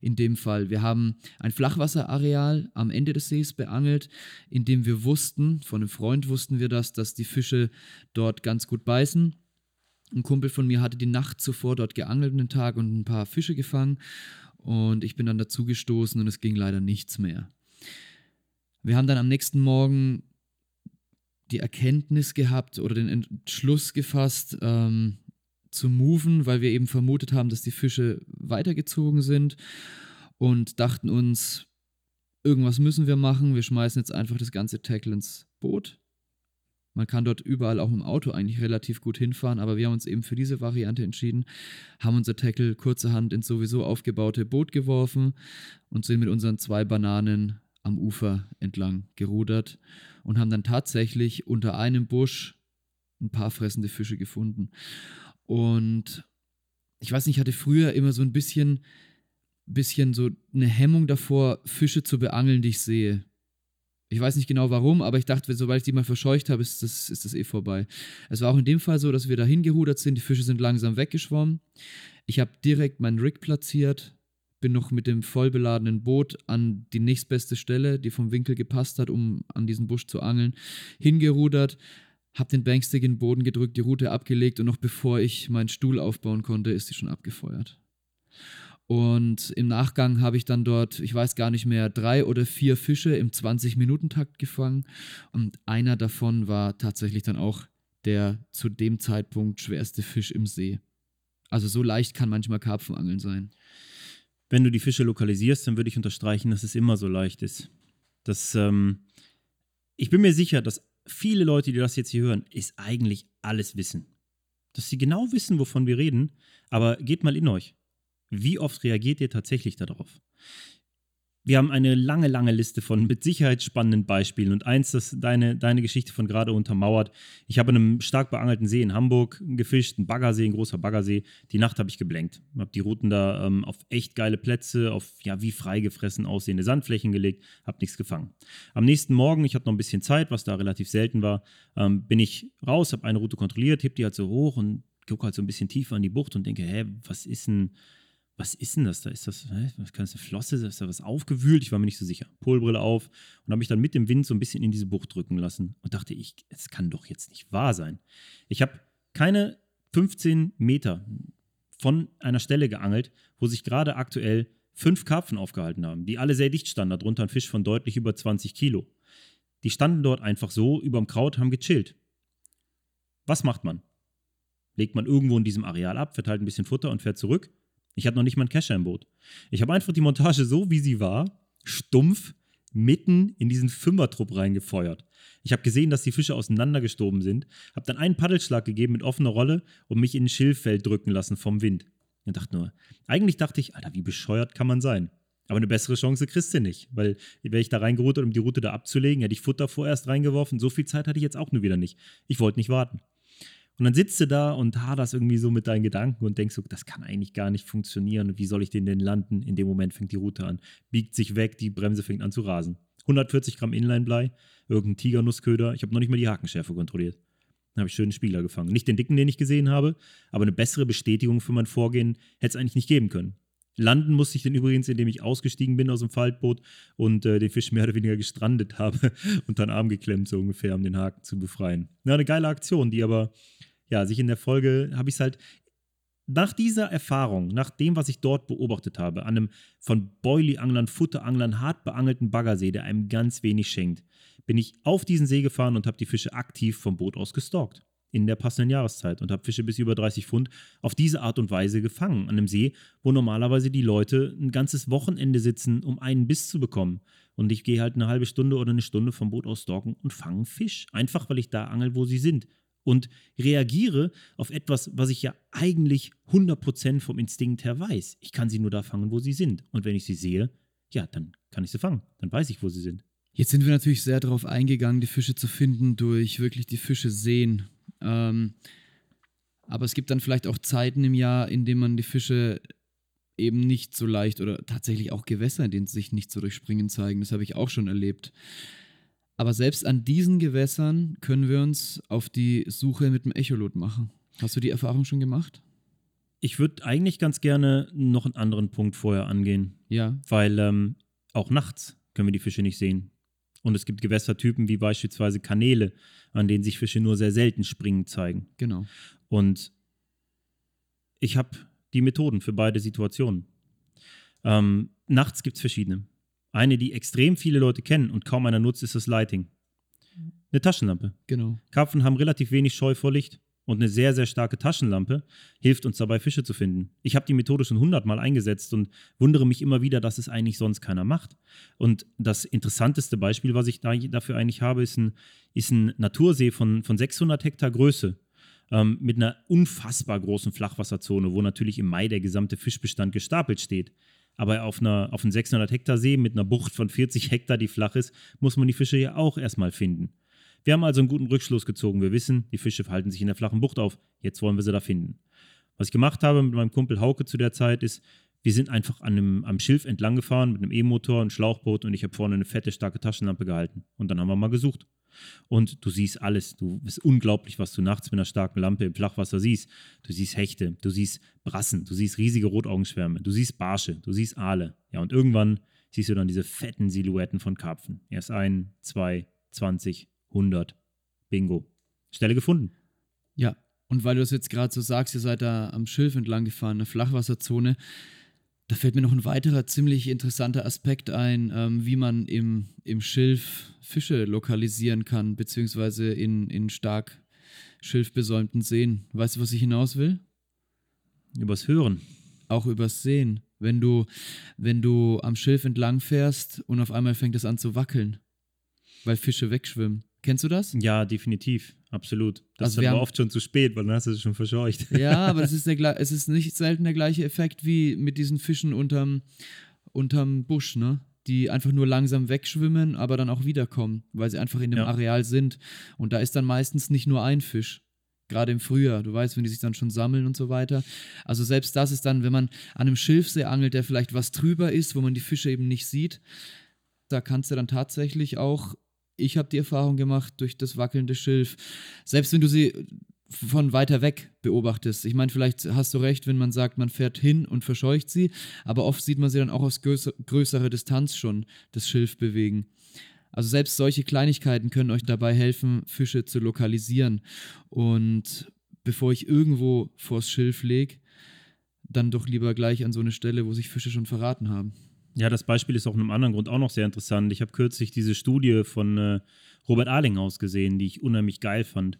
in dem Fall. Wir haben ein Flachwasserareal am Ende des Sees beangelt, in dem wir wussten, von einem Freund wussten wir das, dass die Fische dort ganz gut beißen. Ein Kumpel von mir hatte die Nacht zuvor dort geangelt einen Tag und ein paar Fische gefangen. Und ich bin dann dazu gestoßen und es ging leider nichts mehr. Wir haben dann am nächsten Morgen die Erkenntnis gehabt oder den Entschluss gefasst, ähm, zu moven, weil wir eben vermutet haben, dass die Fische weitergezogen sind und dachten uns, irgendwas müssen wir machen. Wir schmeißen jetzt einfach das ganze Tackle ins Boot. Man kann dort überall auch dem Auto eigentlich relativ gut hinfahren, aber wir haben uns eben für diese Variante entschieden, haben unser Tackle kurzerhand ins sowieso aufgebaute Boot geworfen und sind mit unseren zwei Bananen am Ufer entlang gerudert und haben dann tatsächlich unter einem Busch ein paar fressende Fische gefunden. Und ich weiß nicht, ich hatte früher immer so ein bisschen, bisschen so eine Hemmung davor, Fische zu beangeln, die ich sehe. Ich weiß nicht genau warum, aber ich dachte, sobald ich die mal verscheucht habe, ist das, ist das eh vorbei. Es war auch in dem Fall so, dass wir da hingehudert sind, die Fische sind langsam weggeschwommen. Ich habe direkt meinen Rig platziert, bin noch mit dem vollbeladenen Boot an die nächstbeste Stelle, die vom Winkel gepasst hat, um an diesen Busch zu angeln, hingerudert, habe den Bankstick in den Boden gedrückt, die Route abgelegt und noch bevor ich meinen Stuhl aufbauen konnte, ist sie schon abgefeuert. Und im Nachgang habe ich dann dort, ich weiß gar nicht mehr, drei oder vier Fische im 20-Minuten-Takt gefangen. Und einer davon war tatsächlich dann auch der zu dem Zeitpunkt schwerste Fisch im See. Also so leicht kann manchmal Karpfenangeln sein. Wenn du die Fische lokalisierst, dann würde ich unterstreichen, dass es immer so leicht ist. Das, ähm, ich bin mir sicher, dass viele Leute, die das jetzt hier hören, ist eigentlich alles wissen. Dass sie genau wissen, wovon wir reden, aber geht mal in euch. Wie oft reagiert ihr tatsächlich darauf? Wir haben eine lange, lange Liste von mit Sicherheit spannenden Beispielen und eins, das deine, deine Geschichte von gerade untermauert. Ich habe in einem stark beangelten See in Hamburg gefischt, ein Baggersee, ein großer Baggersee. Die Nacht habe ich geblenkt. Habe die Routen da ähm, auf echt geile Plätze, auf ja wie freigefressen aussehende Sandflächen gelegt, habe nichts gefangen. Am nächsten Morgen, ich hatte noch ein bisschen Zeit, was da relativ selten war, ähm, bin ich raus, habe eine Route kontrolliert, heb die halt so hoch und gucke halt so ein bisschen tiefer in die Bucht und denke, hä, was ist denn was ist denn das da? Ist das, was kann das eine Flosse? Ist da was aufgewühlt? Ich war mir nicht so sicher. Polbrille auf und habe mich dann mit dem Wind so ein bisschen in diese Bucht drücken lassen und dachte ich, es kann doch jetzt nicht wahr sein. Ich habe keine 15 Meter von einer Stelle geangelt, wo sich gerade aktuell fünf Karpfen aufgehalten haben, die alle sehr dicht standen, darunter ein Fisch von deutlich über 20 Kilo. Die standen dort einfach so überm Kraut, haben gechillt. Was macht man? Legt man irgendwo in diesem Areal ab, verteilt ein bisschen Futter und fährt zurück? Ich hatte noch nicht mal einen Kescher im Boot. Ich habe einfach die Montage so, wie sie war, stumpf, mitten in diesen Fünfertrupp reingefeuert. Ich habe gesehen, dass die Fische auseinandergestoben sind, habe dann einen Paddelschlag gegeben mit offener Rolle und mich in ein Schilffeld drücken lassen vom Wind. Ich dachte nur, eigentlich dachte ich, Alter, wie bescheuert kann man sein? Aber eine bessere Chance kriegst du nicht, weil wäre ich da reingerudert, um die Route da abzulegen, hätte ich Futter vorerst reingeworfen. So viel Zeit hatte ich jetzt auch nur wieder nicht. Ich wollte nicht warten. Und dann sitzt du da und haderst irgendwie so mit deinen Gedanken und denkst so, das kann eigentlich gar nicht funktionieren. Wie soll ich den denn landen? In dem Moment fängt die Route an, biegt sich weg, die Bremse fängt an zu rasen. 140 Gramm Inlineblei, irgendein Tigernusköder. Ich habe noch nicht mal die Hakenschärfe kontrolliert. Dann habe ich schön einen Spieler gefangen. Nicht den dicken, den ich gesehen habe, aber eine bessere Bestätigung für mein Vorgehen hätte es eigentlich nicht geben können. Landen musste ich dann übrigens, indem ich ausgestiegen bin aus dem Faltboot und äh, den Fisch mehr oder weniger gestrandet (laughs) habe und dann Arm geklemmt, so ungefähr, um den Haken zu befreien. Ja, eine geile Aktion, die aber, ja, sich in der Folge habe ich es halt nach dieser Erfahrung, nach dem, was ich dort beobachtet habe, an einem von Boilie-Anglern, Futteranglern hart beangelten Baggersee, der einem ganz wenig schenkt, bin ich auf diesen See gefahren und habe die Fische aktiv vom Boot aus gestalkt. In der passenden Jahreszeit und habe Fische bis über 30 Pfund auf diese Art und Weise gefangen. An einem See, wo normalerweise die Leute ein ganzes Wochenende sitzen, um einen Biss zu bekommen. Und ich gehe halt eine halbe Stunde oder eine Stunde vom Boot aus stalken und fange Fisch. Einfach, weil ich da angel, wo sie sind. Und reagiere auf etwas, was ich ja eigentlich 100% vom Instinkt her weiß. Ich kann sie nur da fangen, wo sie sind. Und wenn ich sie sehe, ja, dann kann ich sie fangen. Dann weiß ich, wo sie sind. Jetzt sind wir natürlich sehr darauf eingegangen, die Fische zu finden durch wirklich die Fische sehen. Ähm, aber es gibt dann vielleicht auch Zeiten im Jahr, in denen man die Fische eben nicht so leicht oder tatsächlich auch Gewässer, in denen sie sich nicht so durchspringen zeigen. Das habe ich auch schon erlebt. Aber selbst an diesen Gewässern können wir uns auf die Suche mit dem Echolot machen. Hast du die Erfahrung schon gemacht? Ich würde eigentlich ganz gerne noch einen anderen Punkt vorher angehen. Ja. Weil ähm, auch nachts können wir die Fische nicht sehen. Und es gibt Gewässertypen wie beispielsweise Kanäle, an denen sich Fische nur sehr selten springen zeigen. Genau. Und ich habe die Methoden für beide Situationen. Ähm, nachts gibt es verschiedene. Eine, die extrem viele Leute kennen und kaum einer nutzt, ist das Lighting. Eine Taschenlampe. Genau. Karpfen haben relativ wenig Scheu vor Licht und eine sehr, sehr starke Taschenlampe hilft uns dabei, Fische zu finden. Ich habe die Methode schon hundertmal eingesetzt und wundere mich immer wieder, dass es eigentlich sonst keiner macht. Und das interessanteste Beispiel, was ich da, dafür eigentlich habe, ist ein, ist ein Natursee von, von 600 Hektar Größe ähm, mit einer unfassbar großen Flachwasserzone, wo natürlich im Mai der gesamte Fischbestand gestapelt steht. Aber auf, einer, auf einem 600 Hektar See mit einer Bucht von 40 Hektar, die flach ist, muss man die Fische ja auch erstmal finden. Wir haben also einen guten Rückschluss gezogen. Wir wissen, die Fische verhalten sich in der flachen Bucht auf. Jetzt wollen wir sie da finden. Was ich gemacht habe mit meinem Kumpel Hauke zu der Zeit ist, wir sind einfach an einem, am Schilf entlang gefahren mit einem E-Motor, einem Schlauchboot und ich habe vorne eine fette, starke Taschenlampe gehalten. Und dann haben wir mal gesucht. Und du siehst alles. Du ist unglaublich, was du nachts mit einer starken Lampe im Flachwasser siehst. Du siehst Hechte, du siehst Brassen, du siehst riesige Rotaugenschwärme, du siehst Barsche, du siehst Aale. Ja, und irgendwann siehst du dann diese fetten Silhouetten von Karpfen. Erst ein, zwei, zwanzig, hundert. Bingo. Stelle gefunden. Ja, und weil du es jetzt gerade so sagst, ihr seid da am Schilf entlang gefahren, eine Flachwasserzone. Da fällt mir noch ein weiterer ziemlich interessanter Aspekt ein, ähm, wie man im, im Schilf Fische lokalisieren kann, beziehungsweise in, in stark schilfbesäumten Seen. Weißt du, was ich hinaus will? Übers Hören. Auch übers Sehen. Wenn du, wenn du am Schilf entlang fährst und auf einmal fängt es an zu wackeln, weil Fische wegschwimmen. Kennst du das? Ja, definitiv. Absolut. Das Also ist aber oft schon zu spät, weil dann hast du es schon verscheucht. (laughs) Ja, aber (laughs) es ist, der, es ist nicht selten der gleiche Effekt wie mit diesen Fischen unterm, unterm Busch, ne? Die einfach nur langsam wegschwimmen, aber dann auch wiederkommen, weil sie einfach in dem Ja. Areal sind. Und da ist dann meistens nicht nur ein Fisch. Gerade im Frühjahr, du weißt, wenn die sich dann schon sammeln und so weiter. Also selbst das ist dann, wenn man an einem Schilfsee angelt, der vielleicht was drüber ist, wo man die Fische eben nicht sieht, da kannst du dann tatsächlich auch, ich habe die Erfahrung gemacht, durch das wackelnde Schilf, selbst wenn du sie von weiter weg beobachtest. Ich meine, vielleicht hast du recht, wenn man sagt, man fährt hin und verscheucht sie, aber oft sieht man sie dann auch aus größer, größerer Distanz schon das Schilf bewegen. Also selbst solche Kleinigkeiten können euch dabei helfen, Fische zu lokalisieren. Und bevor ich irgendwo vors Schilf lege, dann doch lieber gleich an so eine Stelle, wo sich Fische schon verraten haben. Ja, das Beispiel ist auch in einem anderen Grund auch noch sehr interessant. Ich habe kürzlich diese Studie von äh, Robert Arlinghaus gesehen, die ich unheimlich geil fand,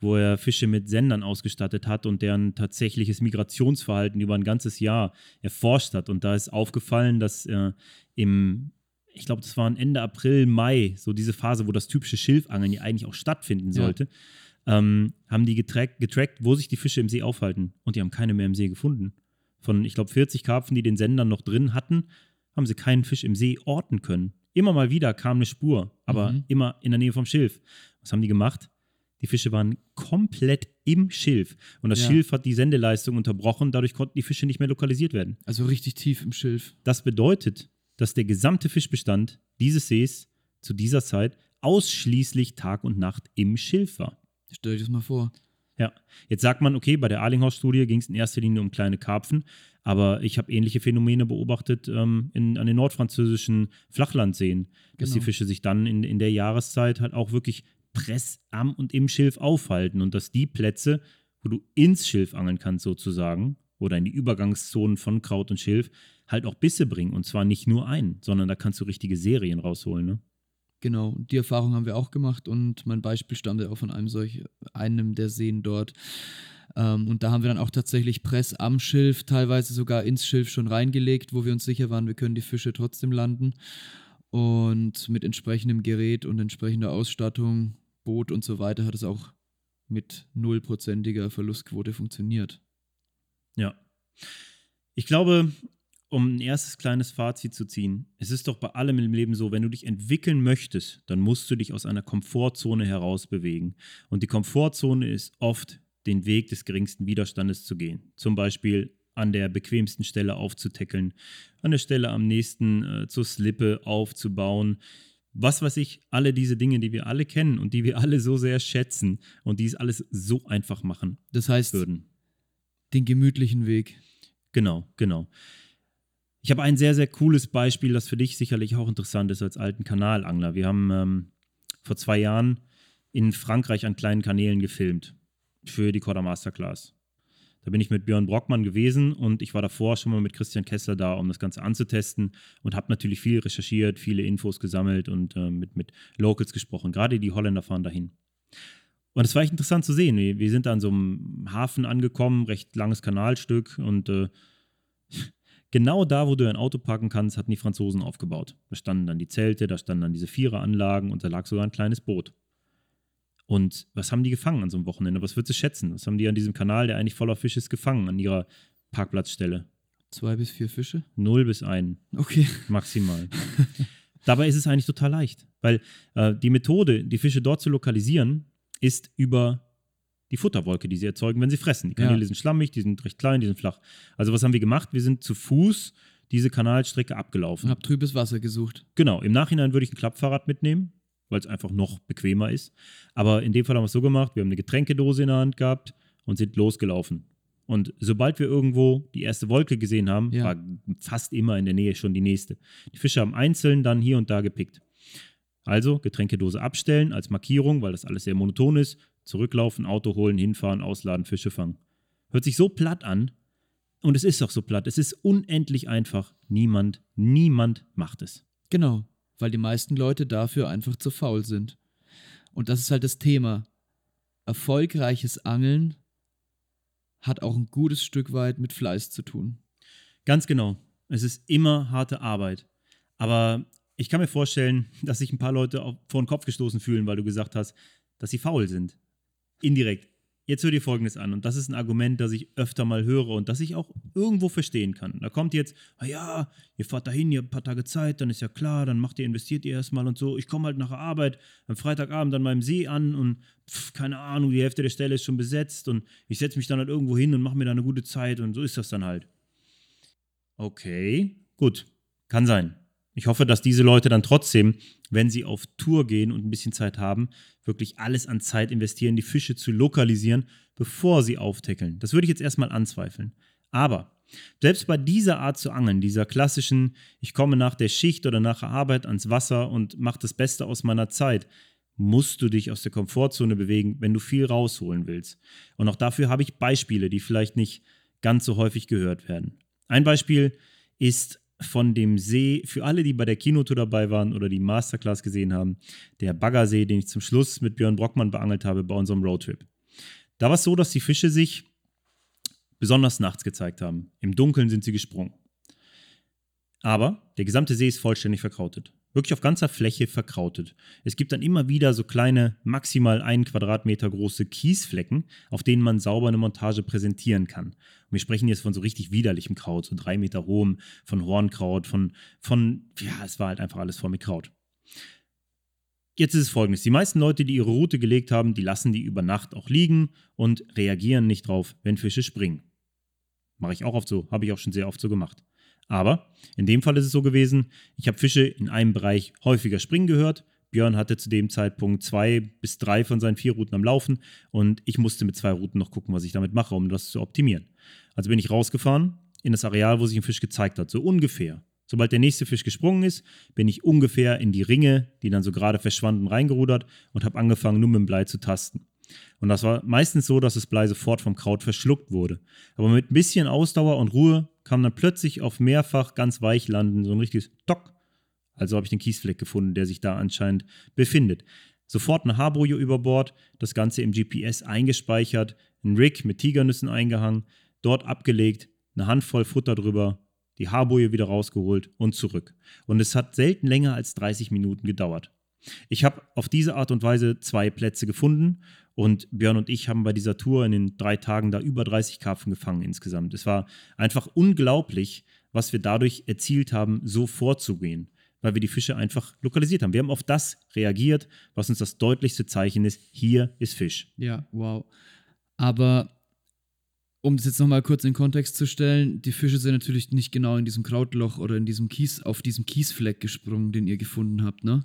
wo er Fische mit Sendern ausgestattet hat und deren tatsächliches Migrationsverhalten über ein ganzes Jahr erforscht hat. Und da ist aufgefallen, dass äh, im, ich glaube, das war Ende April, Mai, so diese Phase, wo das typische Schilfangeln ja eigentlich auch stattfinden sollte, ja. ähm, haben die getrackt, getrackt, wo sich die Fische im See aufhalten. Und die haben keine mehr im See gefunden. Von, ich glaube, 40 Karpfen, die den Sender noch drin hatten, haben sie keinen Fisch im See orten können. Immer mal wieder kam eine Spur, aber mhm. immer in der Nähe vom Schilf. Was haben die gemacht? Die Fische waren komplett im Schilf. Und das ja. Schilf hat die Sendeleistung unterbrochen. Dadurch konnten die Fische nicht mehr lokalisiert werden. Also richtig tief im Schilf. Das bedeutet, dass der gesamte Fischbestand dieses Sees zu dieser Zeit ausschließlich Tag und Nacht im Schilf war. Stell dir das mal vor. Ja, jetzt sagt man, okay, bei der Arlinghaus-Studie ging es in erster Linie um kleine Karpfen, aber ich habe ähnliche Phänomene beobachtet ähm, in, an den nordfranzösischen Flachlandseen, dass genau. die Fische sich dann in, in der Jahreszeit halt auch wirklich press am und im Schilf aufhalten und dass die Plätze, wo du ins Schilf angeln kannst sozusagen, oder in die Übergangszonen von Kraut und Schilf, halt auch Bisse bringen und zwar nicht nur einen, sondern da kannst du richtige Serien rausholen, ne? Genau, die Erfahrung haben wir auch gemacht und mein Beispiel stammte auch von einem solch, einem der Seen dort. Ähm, und da haben wir dann auch tatsächlich Press am Schilf, teilweise sogar ins Schilf schon reingelegt, wo wir uns sicher waren, wir können die Fische trotzdem landen. Und mit entsprechendem Gerät und entsprechender Ausstattung, Boot und so weiter hat es auch mit nullprozentiger Verlustquote funktioniert. Ja. Ich glaube, um ein erstes kleines Fazit zu ziehen, es ist doch bei allem im Leben so, wenn du dich entwickeln möchtest, dann musst du dich aus einer Komfortzone heraus bewegen. Und die Komfortzone ist oft den Weg des geringsten Widerstandes zu gehen. Zum Beispiel an der bequemsten Stelle aufzutackeln, an der Stelle am nächsten äh, zur Slippe aufzubauen. Was weiß ich, alle diese Dinge, die wir alle kennen und die wir alle so sehr schätzen und die es alles so einfach machen. Das heißt, würden. den gemütlichen Weg. Genau, genau. Ich habe ein sehr, sehr cooles Beispiel, das für dich sicherlich auch interessant ist als alten Kanalangler. Wir haben ähm, vor zwei Jahren in Frankreich an kleinen Kanälen gefilmt für die Corda Masterclass. Da bin ich mit Björn Brockmann gewesen und ich war davor schon mal mit Christian Kessler da, um das Ganze anzutesten und habe natürlich viel recherchiert, viele Infos gesammelt und äh, mit, mit Locals gesprochen. Gerade die Holländer fahren dahin. Und es war echt interessant zu sehen. Wir, wir, sind da an so einem Hafen angekommen, recht langes Kanalstück und äh, (laughs) Genau da, wo du ein Auto parken kannst, hatten die Franzosen aufgebaut. Da standen dann die Zelte, da standen dann diese Viereranlagen und da lag sogar ein kleines Boot. Und was haben die gefangen an so einem Wochenende? Was würdest du schätzen? Was haben die an diesem Kanal, der eigentlich voller Fische ist, gefangen an ihrer Parkplatzstelle? Zwei bis vier Fische? Null bis ein. Okay. (laughs) Maximal. Dabei ist es eigentlich total leicht, weil äh, die Methode, die Fische dort zu lokalisieren, ist über die Futterwolke, die sie erzeugen, wenn sie fressen. Die Kanäle ja. sind schlammig, die sind recht klein, die sind flach. Also was haben wir gemacht? Wir sind zu Fuß diese Kanalstrecke abgelaufen. Und hab trübes Wasser gesucht. Genau. Im Nachhinein würde ich ein Klappfahrrad mitnehmen, weil es einfach noch bequemer ist. Aber in dem Fall haben wir es so gemacht, wir haben eine Getränkedose in der Hand gehabt und sind losgelaufen. Und sobald wir irgendwo die erste Wolke gesehen haben, ja. war fast immer in der Nähe schon die nächste. Die Fische haben einzeln dann hier und da gepickt. Also Getränkedose abstellen als Markierung, weil das alles sehr monoton ist, Zurücklaufen, Auto holen, hinfahren, ausladen, Fische fangen. Hört sich so platt an. Und es ist auch so platt. Es ist unendlich einfach. Niemand, niemand macht es. Genau, weil die meisten Leute dafür einfach zu faul sind. Und das ist halt das Thema. Erfolgreiches Angeln hat auch ein gutes Stück weit mit Fleiß zu tun. Ganz genau. Es ist immer harte Arbeit. Aber ich kann mir vorstellen, (laughs) dass sich ein paar Leute vor den Kopf gestoßen fühlen, weil du gesagt hast, dass sie faul sind. Indirekt. Jetzt hör dir Folgendes an. Und das ist ein Argument, das ich öfter mal höre und das ich auch irgendwo verstehen kann. Da kommt jetzt, ah ja, ihr fahrt dahin, ihr habt ein paar Tage Zeit, dann ist ja klar, dann macht ihr, investiert ihr erstmal und so. Ich komme halt nach der Arbeit am Freitagabend an meinem See an und pf, keine Ahnung, die Hälfte der Stelle ist schon besetzt und ich setze mich dann halt irgendwo hin und mache mir da eine gute Zeit und so ist das dann halt. Okay, gut, kann sein. Ich hoffe, dass diese Leute dann trotzdem, wenn sie auf Tour gehen und ein bisschen Zeit haben, wirklich alles an Zeit investieren, die Fische zu lokalisieren, bevor sie auftackeln. Das würde ich jetzt erstmal anzweifeln. Aber selbst bei dieser Art zu angeln, dieser klassischen, ich komme nach der Schicht oder nach der Arbeit ans Wasser und mache das Beste aus meiner Zeit, musst du dich aus der Komfortzone bewegen, wenn du viel rausholen willst. Und auch dafür habe ich Beispiele, die vielleicht nicht ganz so häufig gehört werden. Ein Beispiel ist von dem See, für alle, die bei der Kinotour dabei waren oder die Masterclass gesehen haben, der Baggersee, den ich zum Schluss mit Björn Brockmann beangelt habe bei unserem Roadtrip. Da war es so, dass die Fische sich besonders nachts gezeigt haben. Im Dunkeln sind sie gesprungen. Aber der gesamte See ist vollständig verkrautet. Wirklich auf ganzer Fläche verkrautet. Es gibt dann immer wieder so kleine, maximal einen Quadratmeter große Kiesflecken, auf denen man sauber eine Montage präsentieren kann. Und wir sprechen jetzt von so richtig widerlichem Kraut, so drei Meter hohem, von Hornkraut, von, von, ja, es war halt einfach alles voll mit Kraut. Jetzt ist es folgendes: Die meisten Leute, die ihre Route gelegt haben, die lassen die über Nacht auch liegen und reagieren nicht drauf, wenn Fische springen. Mache ich auch oft so, habe ich auch schon sehr oft so gemacht. Aber in dem Fall ist es so gewesen, ich habe Fische in einem Bereich häufiger springen gehört. Björn hatte zu dem Zeitpunkt zwei bis drei von seinen vier Routen am Laufen und ich musste mit zwei Routen noch gucken, was ich damit mache, um das zu optimieren. Also bin ich rausgefahren in das Areal, wo sich ein Fisch gezeigt hat, so ungefähr. Sobald der nächste Fisch gesprungen ist, bin ich ungefähr in die Ringe, die dann so gerade verschwanden, reingerudert und habe angefangen, nur mit dem Blei zu tasten. Und das war meistens so, dass das Blei sofort vom Kraut verschluckt wurde. Aber mit ein bisschen Ausdauer und Ruhe kam dann plötzlich auf mehrfach ganz weich landen so ein richtiges Dock. Also habe ich den Kiesfleck gefunden, der sich da anscheinend befindet. Sofort eine Haarboje über Bord, das Ganze im GPS eingespeichert, ein Rig mit Tigernüssen eingehangen, dort abgelegt, eine Handvoll Futter drüber, die Haarboje wieder rausgeholt und zurück. Und es hat selten länger als 30 Minuten gedauert. Ich habe auf diese Art und Weise zwei Plätze gefunden und Björn und ich haben bei dieser Tour in den drei Tagen da über 30 Karpfen gefangen insgesamt. Es war einfach unglaublich, was wir dadurch erzielt haben, so vorzugehen, weil wir die Fische einfach lokalisiert haben. Wir haben auf das reagiert, was uns das deutlichste Zeichen ist, hier ist Fisch. Ja, wow. Aber um das jetzt nochmal kurz in Kontext zu stellen, die Fische sind natürlich nicht genau in diesem Krautloch oder in diesem Kies, auf diesem Kiesfleck gesprungen, den ihr gefunden habt, ne?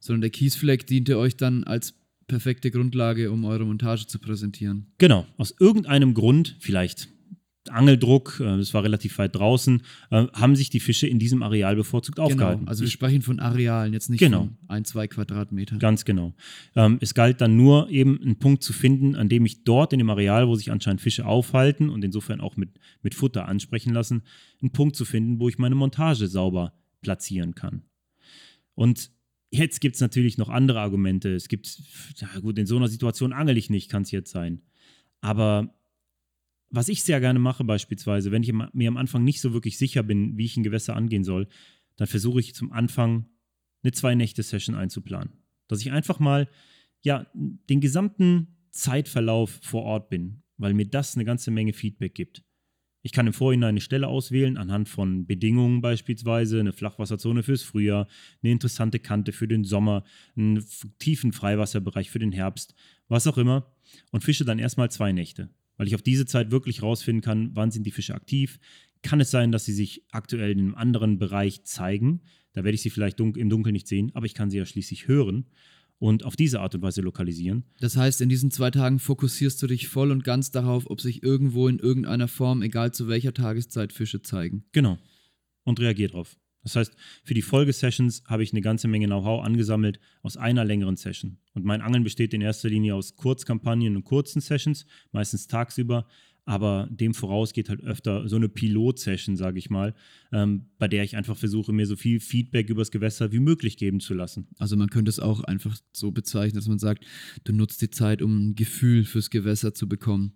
Sondern der Kiesfleck diente euch dann als perfekte Grundlage, um eure Montage zu präsentieren. Genau, aus irgendeinem Grund, vielleicht Angeldruck, es äh, war relativ weit draußen, äh, haben sich die Fische in diesem Areal bevorzugt genau, aufgehalten. Also wir sprechen von Arealen, jetzt nicht genau. von ein, zwei Quadratmetern. Ganz genau. Ähm, es galt dann nur eben einen Punkt zu finden, an dem ich dort in dem Areal, wo sich anscheinend Fische aufhalten und insofern auch mit, mit Futter ansprechen lassen, einen Punkt zu finden, wo ich meine Montage sauber platzieren kann. Und Jetzt gibt es natürlich noch andere Argumente. Es gibt, ja gut, in so einer Situation angel ich nicht, kann es jetzt sein. Aber was ich sehr gerne mache, beispielsweise, wenn ich mir am Anfang nicht so wirklich sicher bin, wie ich ein Gewässer angehen soll, dann versuche ich zum Anfang eine Zwei-Nächte-Session einzuplanen. Dass ich einfach mal, ja, den gesamten Zeitverlauf vor Ort bin, weil mir das eine ganze Menge Feedback gibt. Ich kann im Vorhinein eine Stelle auswählen, anhand von Bedingungen beispielsweise, eine Flachwasserzone fürs Frühjahr, eine interessante Kante für den Sommer, einen tiefen Freiwasserbereich für den Herbst, was auch immer, und fische dann erstmal zwei Nächte, weil ich auf diese Zeit wirklich rausfinden kann, wann sind die Fische aktiv. Kann es sein, dass sie sich aktuell in einem anderen Bereich zeigen? Da werde ich sie vielleicht im Dunkeln nicht sehen, aber ich kann sie ja schließlich hören und auf diese Art und Weise lokalisieren. Das heißt, in diesen zwei Tagen fokussierst du dich voll und ganz darauf, ob sich irgendwo in irgendeiner Form, egal zu welcher Tageszeit, Fische zeigen. Genau. Und reagier drauf. Das heißt, für die Folgesessions habe ich eine ganze Menge Know-how angesammelt aus einer längeren Session. Und mein Angeln besteht in erster Linie aus Kurzkampagnen und kurzen Sessions, meistens tagsüber, aber dem voraus geht halt öfter so eine Pilot-Session, sage ich mal, ähm, bei der ich einfach versuche, mir so viel Feedback übers Gewässer wie möglich geben zu lassen. Also man könnte es auch einfach so bezeichnen, dass man sagt, du nutzt die Zeit, um ein Gefühl fürs Gewässer zu bekommen.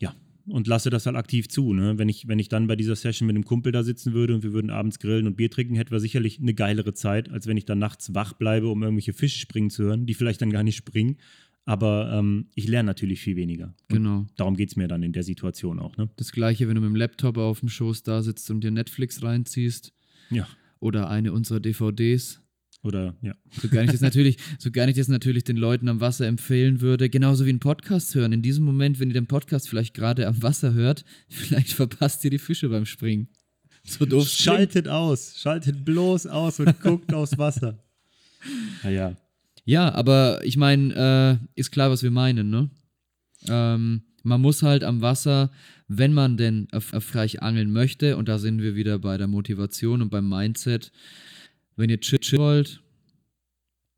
Ja, und lasse das halt aktiv zu. Ne? Wenn, ich, wenn ich dann bei dieser Session mit einem Kumpel da sitzen würde und wir würden abends grillen und Bier trinken, hätten wir sicherlich eine geilere Zeit, als wenn ich dann nachts wach bleibe, um irgendwelche Fische springen zu hören, die vielleicht dann gar nicht springen aber ähm, ich lerne natürlich viel weniger. Und genau. Darum geht es mir dann in der Situation auch. Ne? Das gleiche, wenn du mit dem Laptop auf dem Schoß da sitzt und dir Netflix reinziehst. Ja. Oder eine unserer DVDs. Oder, ja. So gar, ich das natürlich, (laughs) so gar nicht das natürlich den Leuten am Wasser empfehlen würde. Genauso wie einen Podcast hören. In diesem Moment, wenn ihr den Podcast vielleicht gerade am Wasser hört, (laughs) vielleicht verpasst ihr die Fische beim Springen. So doof. Schaltet aus. Schaltet bloß aus und guckt aufs Wasser. (laughs) Naja. Ja, aber ich meine, äh, ist klar, was wir meinen, ne? Ähm, man muss halt am Wasser, wenn man denn erfolgreich angeln möchte, und da sind wir wieder bei der Motivation und beim Mindset, wenn ihr chill, chill wollt,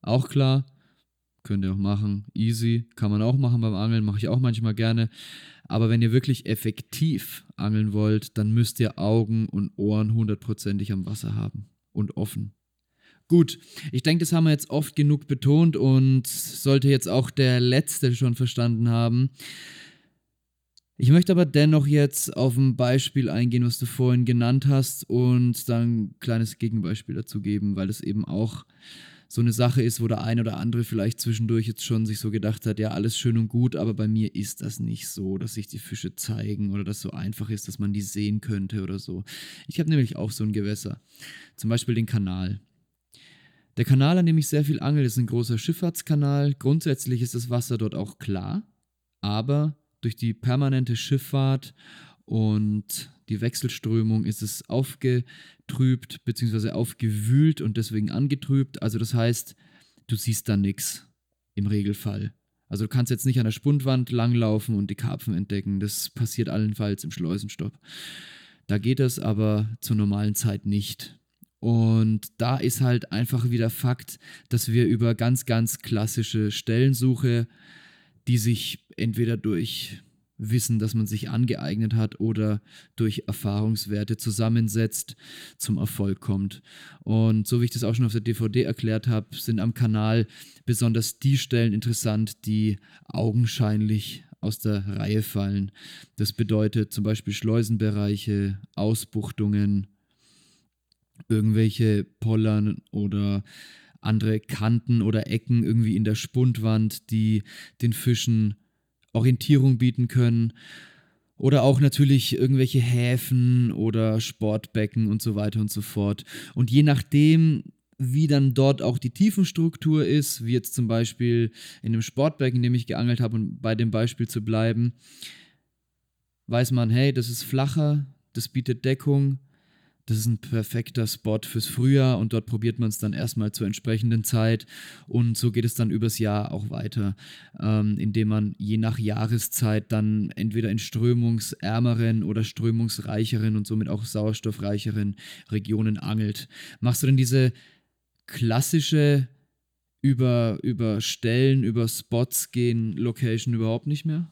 auch klar, könnt ihr auch machen, easy, kann man auch machen beim Angeln, mache ich auch manchmal gerne. Aber wenn ihr wirklich effektiv angeln wollt, dann müsst ihr Augen und Ohren hundertprozentig am Wasser haben und offen. Gut, ich denke, das haben wir jetzt oft genug betont und sollte jetzt auch der Letzte schon verstanden haben. Ich möchte aber dennoch jetzt auf ein Beispiel eingehen, was du vorhin genannt hast und dann ein kleines Gegenbeispiel dazu geben, weil das eben auch so eine Sache ist, wo der ein oder andere vielleicht zwischendurch jetzt schon sich so gedacht hat, ja, alles schön und gut, aber bei mir ist das nicht so, dass sich die Fische zeigen oder dass so einfach ist, dass man die sehen könnte oder so. Ich habe nämlich auch so ein Gewässer, zum Beispiel den Kanal. Der Kanal, an dem ich sehr viel angel, ist ein großer Schifffahrtskanal. Grundsätzlich ist das Wasser dort auch klar, aber durch die permanente Schifffahrt und die Wechselströmung ist es aufgetrübt bzw. aufgewühlt und deswegen angetrübt. Also das heißt, du siehst da nichts im Regelfall. Also du kannst jetzt nicht an der Spundwand langlaufen und die Karpfen entdecken. Das passiert allenfalls im Schleusenstopp. Da geht es aber zur normalen Zeit nicht. Und da ist halt einfach wieder Fakt, dass wir über ganz, ganz klassische Stellensuche, die sich entweder durch Wissen, das man sich angeeignet hat oder durch Erfahrungswerte zusammensetzt, zum Erfolg kommt. Und so wie ich das auch schon auf der DVD erklärt habe, sind am Kanal besonders die Stellen interessant, die augenscheinlich aus der Reihe fallen. Das bedeutet zum Beispiel Schleusenbereiche, Ausbuchtungen, irgendwelche Pollern oder andere Kanten oder Ecken irgendwie in der Spundwand, die den Fischen Orientierung bieten können. Oder auch natürlich irgendwelche Häfen oder Sportbecken und so weiter und so fort. Und je nachdem, wie dann dort auch die Tiefenstruktur ist, wie jetzt zum Beispiel in dem Sportbecken, in dem ich geangelt habe, um bei dem Beispiel zu bleiben, weiß man, hey, das ist flacher, das bietet Deckung, das ist ein perfekter Spot fürs Frühjahr und dort probiert man es dann erstmal zur entsprechenden Zeit und so geht es dann übers Jahr auch weiter, ähm, indem man je nach Jahreszeit dann entweder in strömungsärmeren oder strömungsreicheren und somit auch sauerstoffreicheren Regionen angelt. Machst du denn diese klassische über, über Stellen, über Spots gehen Location überhaupt nicht mehr?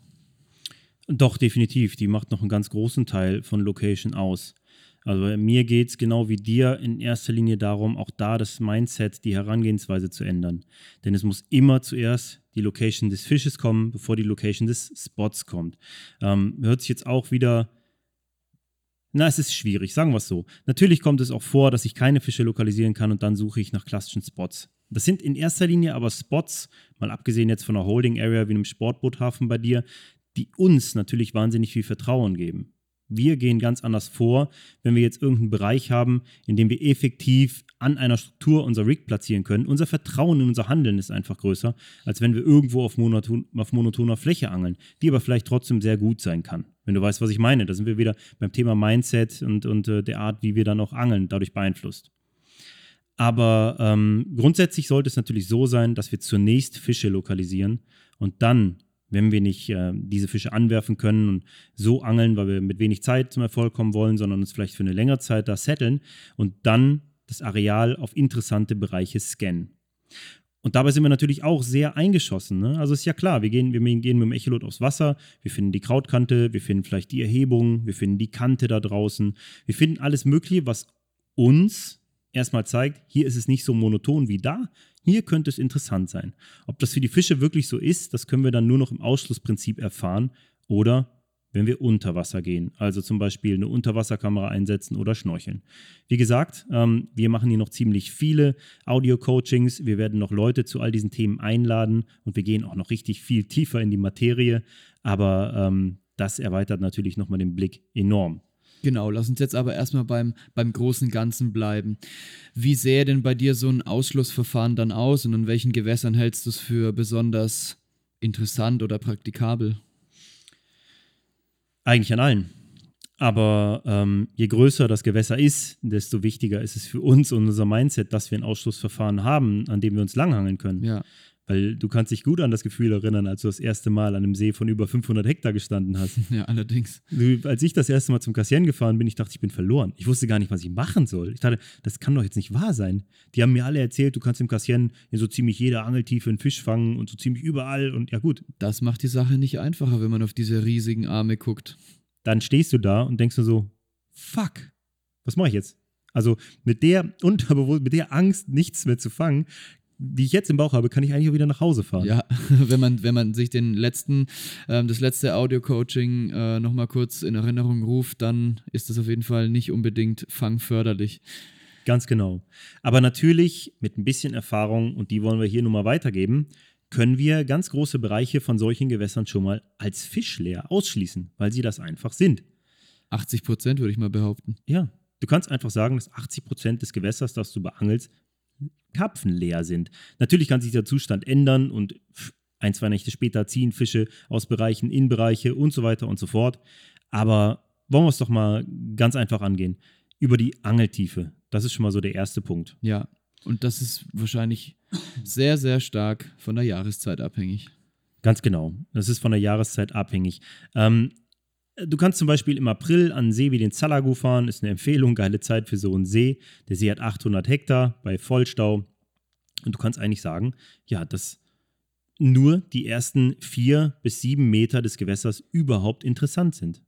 Doch, definitiv. Die macht noch einen ganz großen Teil von Location aus. Also mir geht es genau wie dir in erster Linie darum, auch da das Mindset, die Herangehensweise zu ändern. Denn es muss immer zuerst die Location des Fisches kommen, bevor die Location des Spots kommt. Ähm, hört sich jetzt auch wieder na, es ist schwierig, sagen wir es so. Natürlich kommt es auch vor, dass ich keine Fische lokalisieren kann und dann suche ich nach klassischen Spots. Das sind in erster Linie aber Spots, mal abgesehen jetzt von einer Holding Area wie einem Sportboothafen bei dir, die uns natürlich wahnsinnig viel Vertrauen geben. Wir gehen ganz anders vor, wenn wir jetzt irgendeinen Bereich haben, in dem wir effektiv an einer Struktur unser Rig platzieren können. Unser Vertrauen in unser Handeln ist einfach größer, als wenn wir irgendwo auf, monoton, auf monotoner Fläche angeln, die aber vielleicht trotzdem sehr gut sein kann. Wenn du weißt, was ich meine, da sind wir wieder beim Thema Mindset und, und äh, der Art, wie wir dann auch angeln, dadurch beeinflusst. Aber ähm, grundsätzlich sollte es natürlich so sein, dass wir zunächst Fische lokalisieren und dann wenn wir nicht äh, diese Fische anwerfen können und so angeln, weil wir mit wenig Zeit zum Erfolg kommen wollen, sondern uns vielleicht für eine längere Zeit da setteln und dann das Areal auf interessante Bereiche scannen. Und dabei sind wir natürlich auch sehr eingeschossen. Ne? Also ist ja klar, wir gehen, wir gehen mit dem Echolot aufs Wasser, wir finden die Krautkante, wir finden vielleicht die Erhebung, wir finden die Kante da draußen, wir finden alles Mögliche, was uns erstmal zeigt, hier ist es nicht so monoton wie da, hier könnte es interessant sein. Ob das für die Fische wirklich so ist, das können wir dann nur noch im Ausschlussprinzip erfahren oder wenn wir unter Wasser gehen, also zum Beispiel eine Unterwasserkamera einsetzen oder schnorcheln. Wie gesagt, ähm, wir machen hier noch ziemlich viele Audio-Coachings. Wir werden noch Leute zu all diesen Themen einladen und wir gehen auch noch richtig viel tiefer in die Materie. Aber ähm, das erweitert natürlich nochmal den Blick enorm. Genau, lass uns jetzt aber erstmal beim, beim großen Ganzen bleiben. Wie sähe denn bei dir so ein Ausschlussverfahren dann aus und in welchen Gewässern hältst du es für besonders interessant oder praktikabel? Eigentlich an allen. Aber ähm, je größer das Gewässer ist, desto wichtiger ist es für uns und unser Mindset, dass wir ein Ausschlussverfahren haben, an dem wir uns langhangeln können. Ja. Weil du kannst dich gut an das Gefühl erinnern, als du das erste Mal an einem See von über 500 Hektar gestanden hast. (laughs) Ja, allerdings. Du, als ich das erste Mal zum Kassieren gefahren bin, ich dachte, ich bin verloren. Ich wusste gar nicht, was ich machen soll. Ich dachte, das kann doch jetzt nicht wahr sein. Die haben mir alle erzählt, du kannst im Kassieren in so ziemlich jeder Angeltiefe einen Fisch fangen und so ziemlich überall. Und ja gut, Das macht die Sache nicht einfacher, wenn man auf diese riesigen Arme guckt. dann stehst du da und denkst dir so, fuck, was mache ich jetzt? Also mit der Unterbewusst, mit der Angst, nichts mehr zu fangen, die ich jetzt im Bauch habe, kann ich eigentlich auch wieder nach Hause fahren. Ja, (laughs) wenn man, wenn man sich den letzten, ähm, das letzte Audio-Coaching äh, nochmal kurz in Erinnerung ruft, dann ist das auf jeden Fall nicht unbedingt fangförderlich. Ganz genau. Aber natürlich mit ein bisschen Erfahrung, und die wollen wir hier nun mal weitergeben, können wir ganz große Bereiche von solchen Gewässern schon mal als fischleer ausschließen, weil sie das einfach sind. 80 Prozent würde ich mal behaupten. Ja, du kannst einfach sagen, dass 80 Prozent des Gewässers, das du beangelst, karpfenleer sind. Natürlich kann sich der Zustand ändern und ein, zwei Nächte später ziehen Fische aus Bereichen in Bereiche und so weiter und so fort. Aber wollen wir es doch mal ganz einfach angehen. Über die Angeltiefe. Das ist schon mal so der erste Punkt. Ja, und das ist wahrscheinlich sehr, sehr stark von der Jahreszeit abhängig. Ganz genau. Das ist von der Jahreszeit abhängig. Ähm, du kannst zum Beispiel im April an einen See wie den Zalagu fahren. Ist eine Empfehlung, geile Zeit für so einen See. Der See hat 800 Hektar bei Vollstau. Und du kannst eigentlich sagen, ja, dass nur die ersten vier bis sieben Meter des Gewässers überhaupt interessant sind.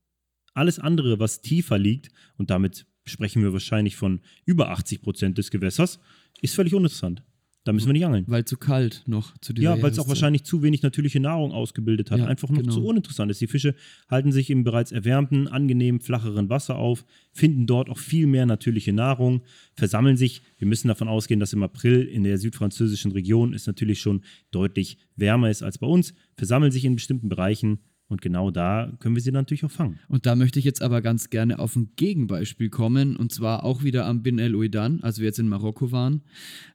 Alles andere, was tiefer liegt, und damit sprechen wir wahrscheinlich von über 80 Prozent des Gewässers, ist völlig uninteressant. Da müssen wir nicht angeln. Weil zu kalt noch zu dieser Ja, weil es auch wahrscheinlich zu wenig natürliche Nahrung ausgebildet hat. Ja, Einfach noch genau. zu uninteressant ist. Die Fische halten sich im bereits erwärmten, angenehm flacheren Wasser auf, finden dort auch viel mehr natürliche Nahrung, versammeln sich. Wir müssen davon ausgehen, dass im April in der südfranzösischen Region es natürlich schon deutlich wärmer ist als bei uns, versammeln sich in bestimmten Bereichen und genau da können wir sie natürlich auch fangen. Und da möchte ich jetzt aber ganz gerne auf ein Gegenbeispiel kommen und zwar auch wieder am Bin El Ouidan, als wir jetzt in Marokko waren.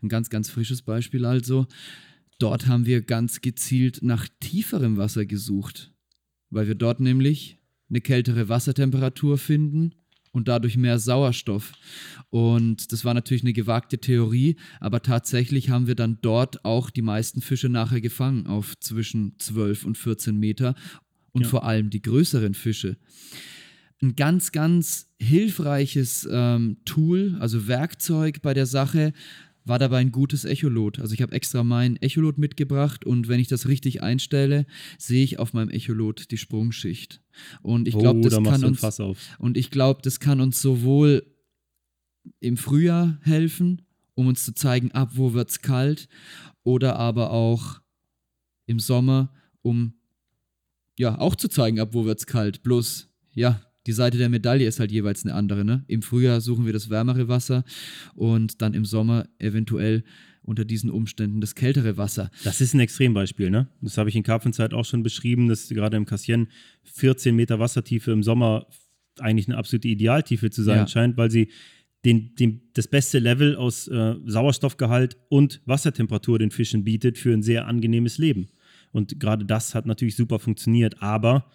Ein ganz, ganz frisches Beispiel also. Dort haben wir ganz gezielt nach tieferem Wasser gesucht, weil wir dort nämlich eine kältere Wassertemperatur finden und dadurch mehr Sauerstoff. Und das war natürlich eine gewagte Theorie, aber tatsächlich haben wir dann dort auch die meisten Fische nachher gefangen auf zwischen 12 und 14 Meter und Ja. vor allem die größeren Fische. Ein ganz, ganz hilfreiches ähm, Tool, also Werkzeug bei der Sache, war dabei ein gutes Echolot. Also ich habe extra mein Echolot mitgebracht und wenn ich das richtig einstelle, sehe ich auf meinem Echolot die Sprungschicht. Und ich glaube, oh, das da kann uns und ich glaube, das kann uns sowohl im Frühjahr helfen, um uns zu zeigen, ab wo wird es kalt, oder aber auch im Sommer, um ja auch zu zeigen, ab wo wird es kalt. Bloß, ja, die Seite der Medaille ist halt jeweils eine andere. Ne? Im Frühjahr suchen wir das wärmere Wasser und dann im Sommer eventuell unter diesen Umständen das kältere Wasser. Das ist ein Extrembeispiel, ne? Das habe ich in Karpfenzeit auch schon beschrieben, dass gerade im Kassieren 14 Meter Wassertiefe im Sommer eigentlich eine absolute Idealtiefe zu sein Ja. scheint, weil sie den, den, das beste Level aus äh, Sauerstoffgehalt und Wassertemperatur den Fischen bietet für ein sehr angenehmes Leben. Und gerade das hat natürlich super funktioniert, aber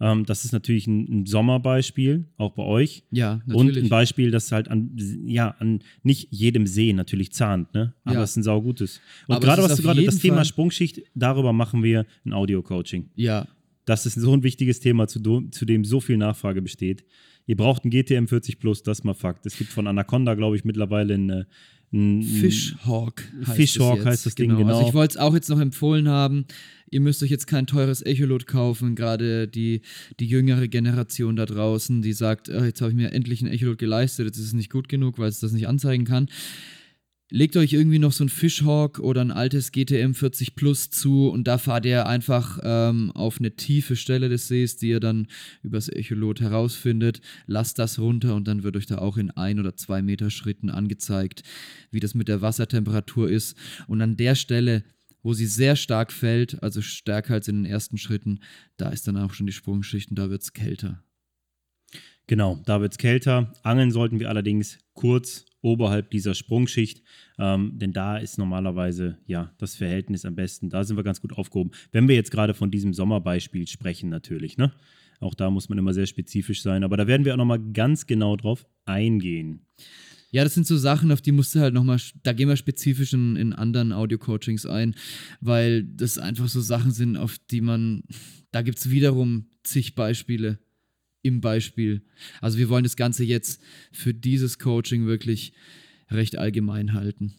ähm, das ist natürlich ein, ein Sommerbeispiel, auch bei euch. Ja, Und natürlich. ein Beispiel, das halt an, ja, an nicht jedem See natürlich zahnt, ne? Aber Ja. es ist ein saugutes. Und gerade was du gerade, das jeden Thema Fall- Sprungschicht, darüber machen wir ein Audio-Coaching. ja, Das ist so ein wichtiges Thema, zu, zu dem so viel Nachfrage besteht. Ihr braucht ein GTM 40 Plus, das ist mal Fakt. Es gibt von Anaconda, glaube ich, mittlerweile ein, äh, ein Fishhawk heißt Fishhawk jetzt. heißt das Ding, genau. Also ich wollte es auch jetzt noch empfohlen haben. Ihr müsst euch jetzt kein teures Echolot kaufen, gerade die, die jüngere Generation da draußen, die sagt, "Ah, jetzt habe ich mir endlich ein Echolot geleistet, jetzt ist es nicht gut genug, weil es das nicht anzeigen kann. Legt euch irgendwie noch so ein Fishhawk oder ein altes GTM 40 Plus zu und da fahrt ihr einfach ähm, auf eine tiefe Stelle des Sees, die ihr dann übers Echolot herausfindet. Lasst das runter und dann wird euch da auch in ein oder zwei Meter Schritten angezeigt, wie das mit der Wassertemperatur ist. Und an der Stelle, wo sie sehr stark fällt, also stärker als in den ersten Schritten, da ist dann auch schon die Sprungschicht und da wird es kälter. Genau, da wird es kälter. Angeln sollten wir allerdings kurz oberhalb dieser Sprungschicht, ähm, denn da ist normalerweise ja das Verhältnis am besten. Da sind wir ganz gut aufgehoben. Wenn wir jetzt gerade von diesem Sommerbeispiel sprechen, natürlich, ne? Auch da muss man immer sehr spezifisch sein, aber da werden wir auch nochmal ganz genau drauf eingehen. Ja, das sind so Sachen, auf die musst du halt nochmal, da gehen wir spezifisch in, in anderen Audio-Coachings ein, weil das einfach so Sachen sind, auf die man, da gibt es wiederum zig Beispiele im Beispiel. Also wir wollen das Ganze jetzt für dieses Coaching wirklich recht allgemein halten.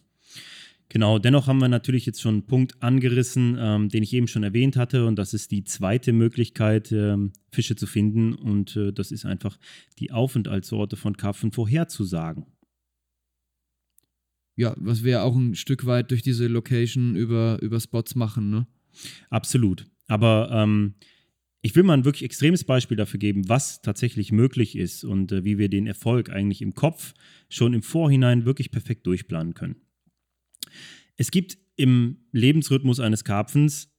Genau, dennoch haben wir natürlich jetzt schon einen Punkt angerissen, ähm, den ich eben schon erwähnt hatte, und das ist die zweite Möglichkeit, ähm, Fische zu finden, und äh, das ist einfach die Aufenthaltsorte von Karpfen vorherzusagen ja, was wir auch ein Stück weit durch diese Location über, über Spots machen, ne? Absolut. Aber ähm, ich will mal ein wirklich extremes Beispiel dafür geben, was tatsächlich möglich ist und äh, wie wir den Erfolg eigentlich im Kopf schon im Vorhinein wirklich perfekt durchplanen können. Es gibt im Lebensrhythmus eines Karpfens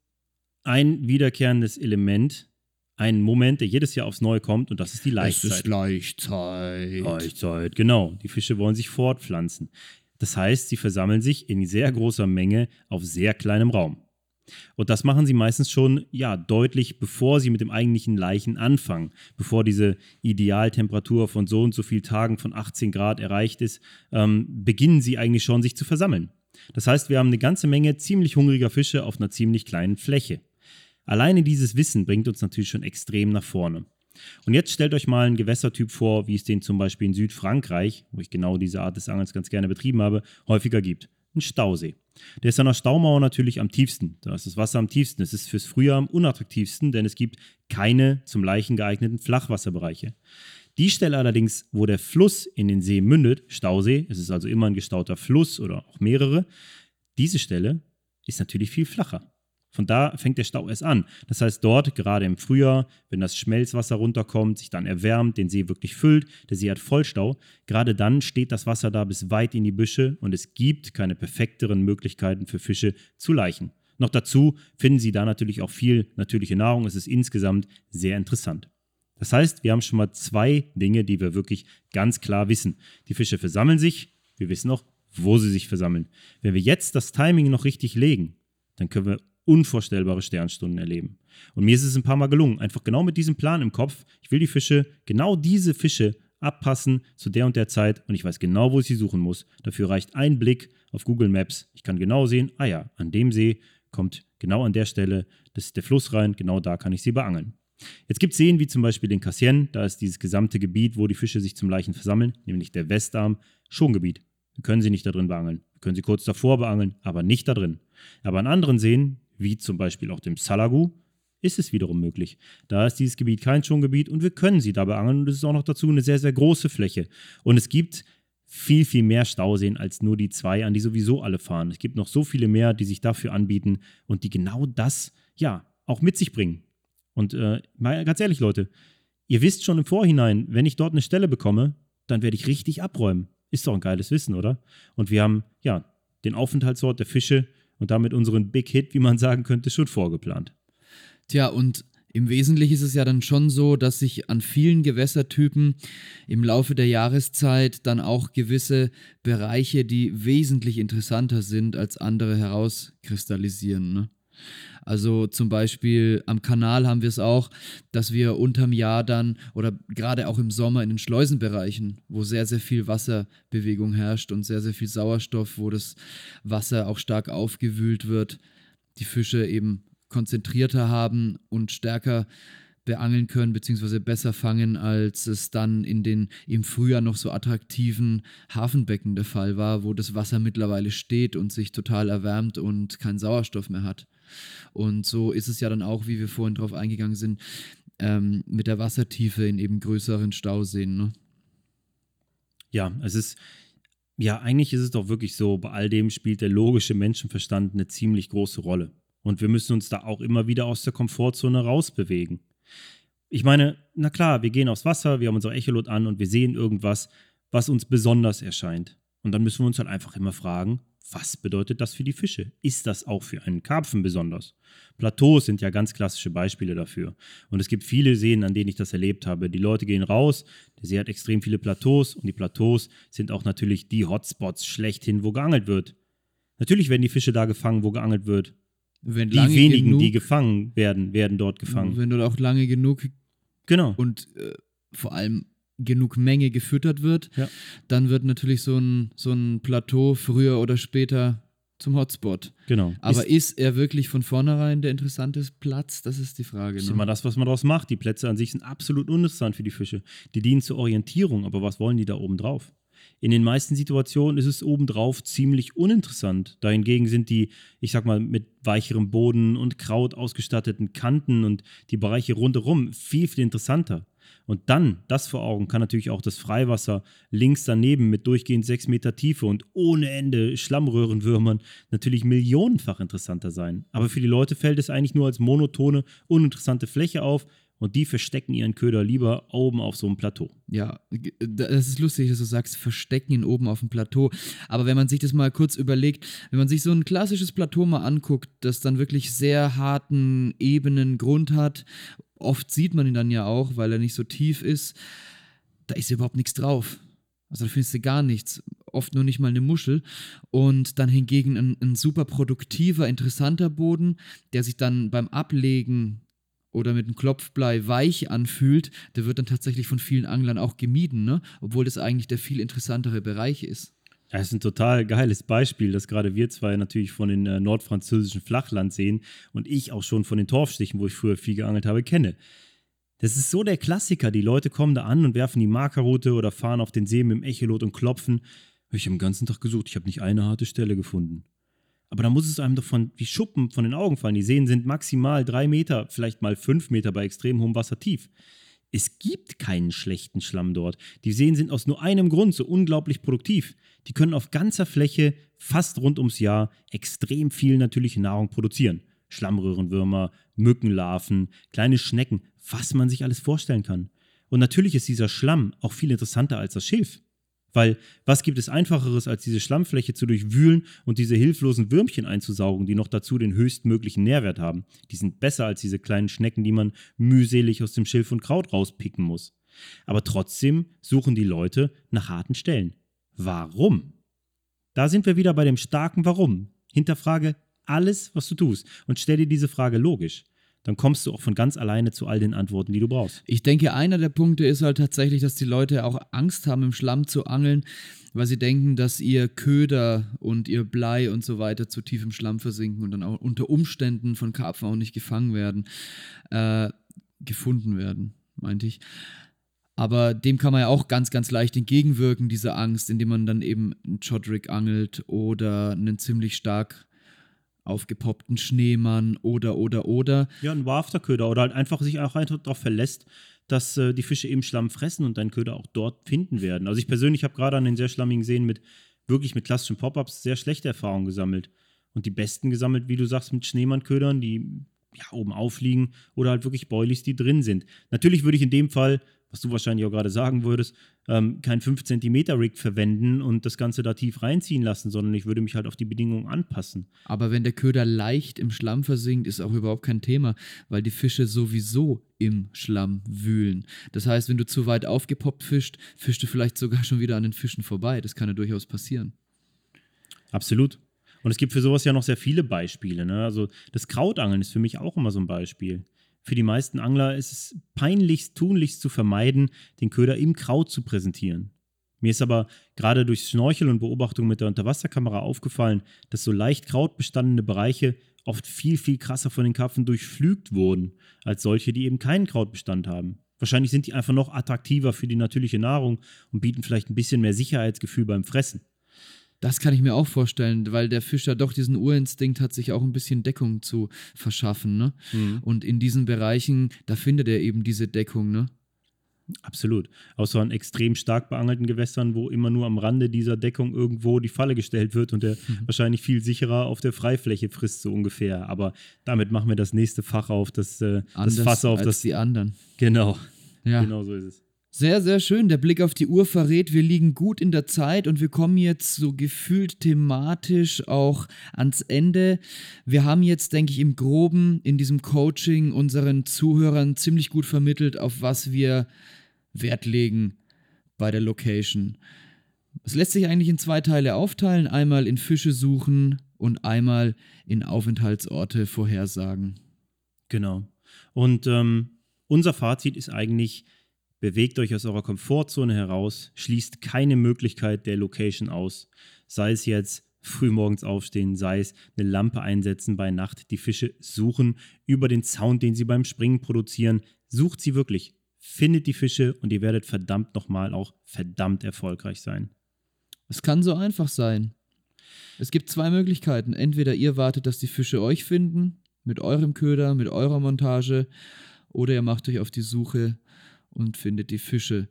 ein wiederkehrendes Element, einen Moment, der jedes Jahr aufs Neue kommt und das ist die Laichzeit. Es ist Laichzeit. Laichzeit, genau. Die Fische wollen sich fortpflanzen. Das heißt, sie versammeln sich in sehr großer Menge auf sehr kleinem Raum. Und das machen sie meistens schon, ja, deutlich bevor sie mit dem eigentlichen Leichen anfangen, bevor diese Idealtemperatur von so und so vielen Tagen von 18 Grad erreicht ist, ähm, beginnen sie eigentlich schon, sich zu versammeln. Das heißt, wir haben eine ganze Menge ziemlich hungriger Fische auf einer ziemlich kleinen Fläche. Alleine dieses Wissen bringt uns natürlich schon extrem nach vorne. Und jetzt stellt euch mal einen Gewässertyp vor, wie es den zum Beispiel in Südfrankreich, wo ich genau diese Art des Angels ganz gerne betrieben habe, häufiger gibt. Ein Stausee. Der ist an der Staumauer natürlich am tiefsten. Da ist das Wasser am tiefsten. Es ist fürs Frühjahr am unattraktivsten, denn es gibt keine zum Leichen geeigneten Flachwasserbereiche. Die Stelle allerdings, wo der Fluss in den See mündet, Stausee, es ist also immer ein gestauter Fluss oder auch mehrere, diese Stelle ist natürlich viel flacher. Von da fängt der Stau erst an. Das heißt, dort, gerade im Frühjahr, wenn das Schmelzwasser runterkommt, sich dann erwärmt, den See wirklich füllt, der See hat Vollstau, gerade dann steht das Wasser da bis weit in die Büsche und es gibt keine perfekteren Möglichkeiten für Fische zu laichen. Noch dazu finden sie da natürlich auch viel natürliche Nahrung. Es ist insgesamt sehr interessant. Das heißt, wir haben schon mal zwei Dinge, die wir wirklich ganz klar wissen. Die Fische versammeln sich, wir wissen auch, wo sie sich versammeln. Wenn wir jetzt das Timing noch richtig legen, dann können wir unvorstellbare Sternstunden erleben. Und mir ist es ein paar Mal gelungen, einfach genau mit diesem Plan im Kopf. Ich will die Fische, genau diese Fische abpassen zu der und der Zeit und ich weiß genau, wo ich sie suchen muss. Dafür reicht ein Blick auf Google Maps. Ich kann genau sehen, ah ja, an dem See kommt genau an der Stelle das ist der Fluss rein, genau da kann ich sie beangeln. Jetzt gibt es Seen wie zum Beispiel den Cassien, da ist dieses gesamte Gebiet, wo die Fische sich zum Leichen versammeln, nämlich der Westarm, Schongebiet. Wir können sie nicht da drin beangeln. Wir können sie kurz davor beangeln, aber nicht da drin. Aber an anderen Seen, wie zum Beispiel auch dem Salagu, ist es wiederum möglich. Da ist dieses Gebiet kein Schongebiet und wir können sie dabei angeln und es ist auch noch dazu eine sehr, sehr große Fläche. Und es gibt viel, viel mehr Stauseen als nur die zwei, an die sowieso alle fahren. Es gibt noch so viele mehr, die sich dafür anbieten und die genau das, ja, auch mit sich bringen. Und äh, mal ganz ehrlich, Leute, ihr wisst schon im Vorhinein, wenn ich dort eine Stelle bekomme, dann werde ich richtig abräumen. Ist doch ein geiles Wissen, oder? Und wir haben, ja, den Aufenthaltsort der Fische und damit unseren Big Hit, wie man sagen könnte, schon vorgeplant. Tja, und im Wesentlichen ist es ja dann schon so, dass sich an vielen Gewässertypen im Laufe der Jahreszeit dann auch gewisse Bereiche, die wesentlich interessanter sind als andere, herauskristallisieren. Ne? Also zum Beispiel am Kanal haben wir es auch, dass wir unterm Jahr dann oder gerade auch im Sommer in den Schleusenbereichen, wo sehr, sehr viel Wasserbewegung herrscht und sehr, sehr viel Sauerstoff, wo das Wasser auch stark aufgewühlt wird, die Fische eben konzentrierter haben und stärker beangeln können, beziehungsweise besser fangen, als es dann in den im Frühjahr noch so attraktiven Hafenbecken der Fall war, wo das Wasser mittlerweile steht und sich total erwärmt und keinen Sauerstoff mehr hat. Und so ist es ja dann auch, wie wir vorhin drauf eingegangen sind, ähm, mit der Wassertiefe in eben größeren Stauseen. Ne? Ja, es ist, ja, eigentlich ist es doch wirklich so, bei all dem spielt der logische Menschenverstand eine ziemlich große Rolle. Und wir müssen uns da auch immer wieder aus der Komfortzone rausbewegen. Ich meine, na klar, wir gehen aufs Wasser, wir haben unser Echolot an und wir sehen irgendwas, was uns besonders erscheint. Und dann müssen wir uns halt einfach immer fragen, was bedeutet das für die Fische? Ist das auch für einen Karpfen besonders? Plateaus sind ja ganz klassische Beispiele dafür. Und es gibt viele Seen, an denen ich das erlebt habe. Die Leute gehen raus, der See hat extrem viele Plateaus und die Plateaus sind auch natürlich die Hotspots schlechthin, wo geangelt wird. Natürlich werden die Fische da gefangen, wo geangelt wird. Wenn die wenigen, genug, die gefangen werden, werden dort gefangen. Wenn du auch lange genug genau. und äh, vor allem genug Menge gefüttert wird, Ja. dann wird natürlich so ein, so ein Plateau früher oder später zum Hotspot. Genau. Aber ist, ist, er wirklich von vornherein der interessante Platz? Das ist die Frage. ist Ne? immer das, was man daraus macht. Die Plätze an sich sind absolut uninteressant für die Fische. Die dienen zur Orientierung, aber was wollen die da oben drauf? In den meisten Situationen ist es obendrauf ziemlich uninteressant. Dahingegen sind die, ich sag mal, mit weicherem Boden und Kraut ausgestatteten Kanten und die Bereiche rundherum viel, viel interessanter. Und dann, das vor Augen, kann natürlich auch das Freiwasser links daneben mit durchgehend sechs Meter Tiefe und ohne Ende Schlammröhrenwürmern natürlich millionenfach interessanter sein. Aber für die Leute fällt es eigentlich nur als monotone, uninteressante Fläche auf und die verstecken ihren Köder lieber oben auf so einem Plateau. Ja, das ist lustig, dass du sagst, verstecken ihn oben auf dem Plateau. Aber wenn man sich das mal kurz überlegt, wenn man sich so ein klassisches Plateau mal anguckt, das dann wirklich sehr harten, ebenen Grund hat, oft sieht man ihn dann ja auch, weil er nicht so tief ist, da ist überhaupt nichts drauf. Also da findest du gar nichts, oft nur nicht mal eine Muschel. Und dann hingegen ein, ein super produktiver, interessanter Boden, der sich dann beim Ablegen oder mit einem Klopfblei weich anfühlt, der wird dann tatsächlich von vielen Anglern auch gemieden, ne? obwohl das eigentlich der viel interessantere Bereich ist. Das ist ein total geiles Beispiel, das gerade wir zwei natürlich von den äh, nordfranzösischen Flachlandseen und ich auch schon von den Torfstichen, wo ich früher viel geangelt habe, kenne. Das ist so der Klassiker. Die Leute kommen da an und werfen die Markerroute oder fahren auf den See mit dem Echolot und klopfen. Ich habe den ganzen Tag gesucht, ich habe nicht eine harte Stelle gefunden. Aber da muss es einem doch von wie Schuppen von den Augen fallen. Die Seen sind maximal drei Meter, vielleicht mal fünf Meter bei extrem hohem Wasser tief. Es gibt keinen schlechten Schlamm dort. Die Seen sind aus nur einem Grund so unglaublich produktiv. Die können auf ganzer Fläche fast rund ums Jahr extrem viel natürliche Nahrung produzieren. Schlammröhrenwürmer, Mückenlarven, kleine Schnecken, was man sich alles vorstellen kann. Und natürlich ist dieser Schlamm auch viel interessanter als das Schilf. Weil was gibt es einfacheres, als diese Schlammfläche zu durchwühlen und diese hilflosen Würmchen einzusaugen, die noch dazu den höchstmöglichen Nährwert haben? Die sind besser als diese kleinen Schnecken, die man mühselig aus dem Schilf und Kraut rauspicken muss. Aber trotzdem suchen die Leute nach harten Stellen. Warum? Da sind wir wieder bei dem starken Warum. Hinterfrage alles, was du tust und stell dir diese Frage logisch. Dann kommst du auch von ganz alleine zu all den Antworten, die du brauchst. Ich denke, einer der Punkte ist halt tatsächlich, dass die Leute auch Angst haben, im Schlamm zu angeln, weil sie denken, dass ihr Köder und ihr Blei und so weiter zu tief im Schlamm versinken und dann auch unter Umständen von Karpfen auch nicht gefangen werden, äh, gefunden werden, meinte ich. Aber dem kann man ja auch ganz, ganz leicht entgegenwirken, dieser Angst, indem man dann eben einen Chodrick angelt oder einen ziemlich stark aufgepoppten Schneemann oder, oder, oder. Ja, ein Wafterköder oder halt einfach sich auch einfach darauf verlässt, dass äh, die Fische im Schlamm fressen und deinen Köder auch dort finden werden. Also ich persönlich habe gerade an den sehr schlammigen Seen mit wirklich mit klassischen Pop-ups sehr schlechte Erfahrungen gesammelt und die besten gesammelt, wie du sagst, mit Schneemannködern, die ja, oben aufliegen oder halt wirklich Boilies, die drin sind. Natürlich würde ich in dem Fall, was du wahrscheinlich auch gerade sagen würdest, ähm, kein 5 cm Rig verwenden und das Ganze da tief reinziehen lassen, sondern ich würde mich halt auf die Bedingungen anpassen. Aber wenn der Köder leicht im Schlamm versinkt, ist auch überhaupt kein Thema, weil die Fische sowieso im Schlamm wühlen. Das heißt, wenn du zu weit aufgepoppt fischst, fischst du vielleicht sogar schon wieder an den Fischen vorbei. Das kann ja durchaus passieren. Absolut. Und es gibt für sowas ja noch sehr viele Beispiele. Ne? Also das Krautangeln ist für mich auch immer so ein Beispiel. Für die meisten Angler ist es peinlichst, tunlichst zu vermeiden, den Köder im Kraut zu präsentieren. Mir ist aber gerade durch Schnorchel und Beobachtung mit der Unterwasserkamera aufgefallen, dass so leicht krautbestandene Bereiche oft viel, viel krasser von den Karpfen durchflügt wurden, als solche, die eben keinen Krautbestand haben. Wahrscheinlich sind die einfach noch attraktiver für die natürliche Nahrung und bieten vielleicht ein bisschen mehr Sicherheitsgefühl beim Fressen. Das kann ich mir auch vorstellen, weil der Fisch ja doch diesen Urinstinkt hat, sich auch ein bisschen Deckung zu verschaffen. Ne? Und in diesen Bereichen, da findet er eben diese Deckung. Ne? Absolut. Außer an extrem stark beangelten Gewässern, wo immer nur am Rande dieser Deckung irgendwo die Falle gestellt wird und der (laughs) wahrscheinlich viel sicherer auf der Freifläche frisst, so ungefähr. Aber damit machen wir das nächste Fach auf, das, äh, das Fass auf, als das. die anderen. Genau. Ja. Genau so ist es. Sehr, sehr schön. Der Blick auf die Uhr verrät, wir liegen gut in der Zeit und wir kommen jetzt so gefühlt thematisch auch ans Ende. Wir haben jetzt, denke ich, im groben in diesem Coaching unseren Zuhörern ziemlich gut vermittelt, auf was wir Wert legen bei der Location. Es lässt sich eigentlich in zwei Teile aufteilen. Einmal in Fische suchen und einmal in Aufenthaltsorte vorhersagen. Genau. Und ähm, unser Fazit ist eigentlich, Bewegt euch aus eurer Komfortzone heraus, schließt keine Möglichkeit der Location aus. Sei es jetzt frühmorgens aufstehen, sei es eine Lampe einsetzen bei Nacht, die Fische suchen über den Sound, den sie beim Springen produzieren. Sucht sie wirklich, findet die Fische und ihr werdet verdammt nochmal auch verdammt erfolgreich sein. Es kann so einfach sein. Es gibt zwei Möglichkeiten. Entweder ihr wartet, dass die Fische euch finden, mit eurem Köder, mit eurer Montage, oder ihr macht euch auf die Suche und findet die Fische.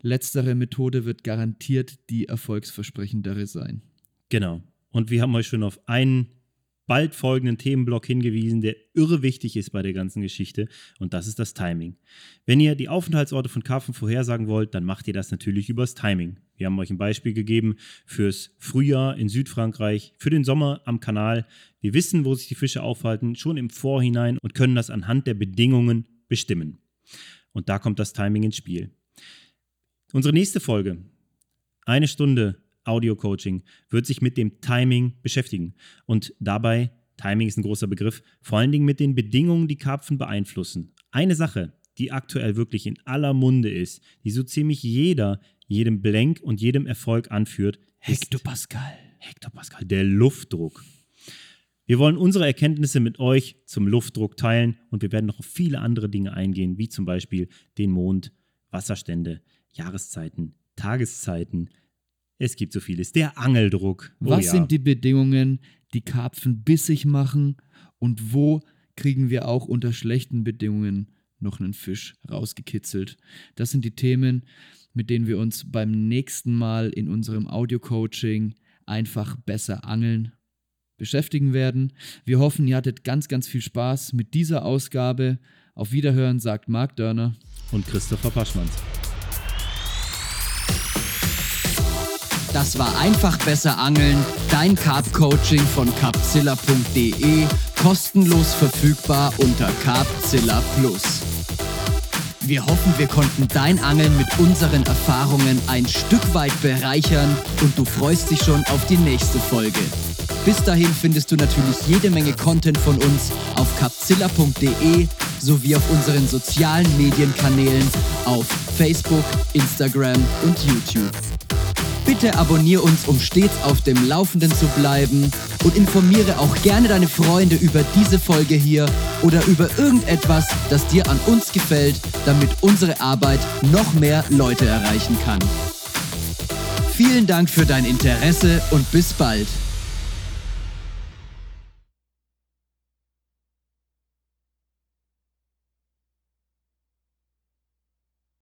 Letztere Methode wird garantiert die erfolgsversprechendere sein. Genau. Und wir haben euch schon auf einen bald folgenden Themenblock hingewiesen, der irre wichtig ist bei der ganzen Geschichte. Und das ist das Timing. Wenn ihr die Aufenthaltsorte von Karpfen vorhersagen wollt, dann macht ihr das natürlich übers Timing. Wir haben euch ein Beispiel gegeben fürs Frühjahr in Südfrankreich, für den Sommer am Kanal. Wir wissen, wo sich die Fische aufhalten, schon im Vorhinein und können das anhand der Bedingungen bestimmen. Und da kommt das Timing ins Spiel. Unsere nächste Folge, eine Stunde Audio-Coaching, wird sich mit dem Timing beschäftigen. Und dabei, Timing ist ein großer Begriff, vor allen Dingen mit den Bedingungen, die Karpfen beeinflussen. Eine Sache, die aktuell wirklich in aller Munde ist, die so ziemlich jeder, jedem Blank und jedem Erfolg anführt, Hektopascal. Hektopascal, der Luftdruck. Wir wollen unsere Erkenntnisse mit euch zum Luftdruck teilen und wir werden noch auf viele andere Dinge eingehen, wie zum Beispiel den Mond, Wasserstände, Jahreszeiten, Tageszeiten, es gibt so vieles. Der Angeldruck. Oh Was ja. sind die Bedingungen, die Karpfen bissig machen und wo kriegen wir auch unter schlechten Bedingungen noch einen Fisch rausgekitzelt? Das sind die Themen, mit denen wir uns beim nächsten Mal in unserem Audio-Coaching einfach besser angeln beschäftigen werden. Wir hoffen, ihr hattet ganz, ganz viel Spaß mit dieser Ausgabe. Auf Wiederhören sagt Marc Dörner und Christopher Paschmanns. Das war einfach besser angeln, dein Carp Coaching von carpzilla.de, kostenlos verfügbar unter Carpzilla Plus. Wir hoffen, wir konnten dein Angeln mit unseren Erfahrungen ein Stück weit bereichern und du freust dich schon auf die nächste Folge. Bis dahin findest du natürlich jede Menge Content von uns auf capzilla.de sowie auf unseren sozialen Medienkanälen auf Facebook, Instagram und YouTube. Bitte abonniere uns, um stets auf dem Laufenden zu bleiben und informiere auch gerne deine Freunde über diese Folge hier oder über irgendetwas, das dir an uns gefällt, damit unsere Arbeit noch mehr Leute erreichen kann. Vielen Dank für dein Interesse und bis bald.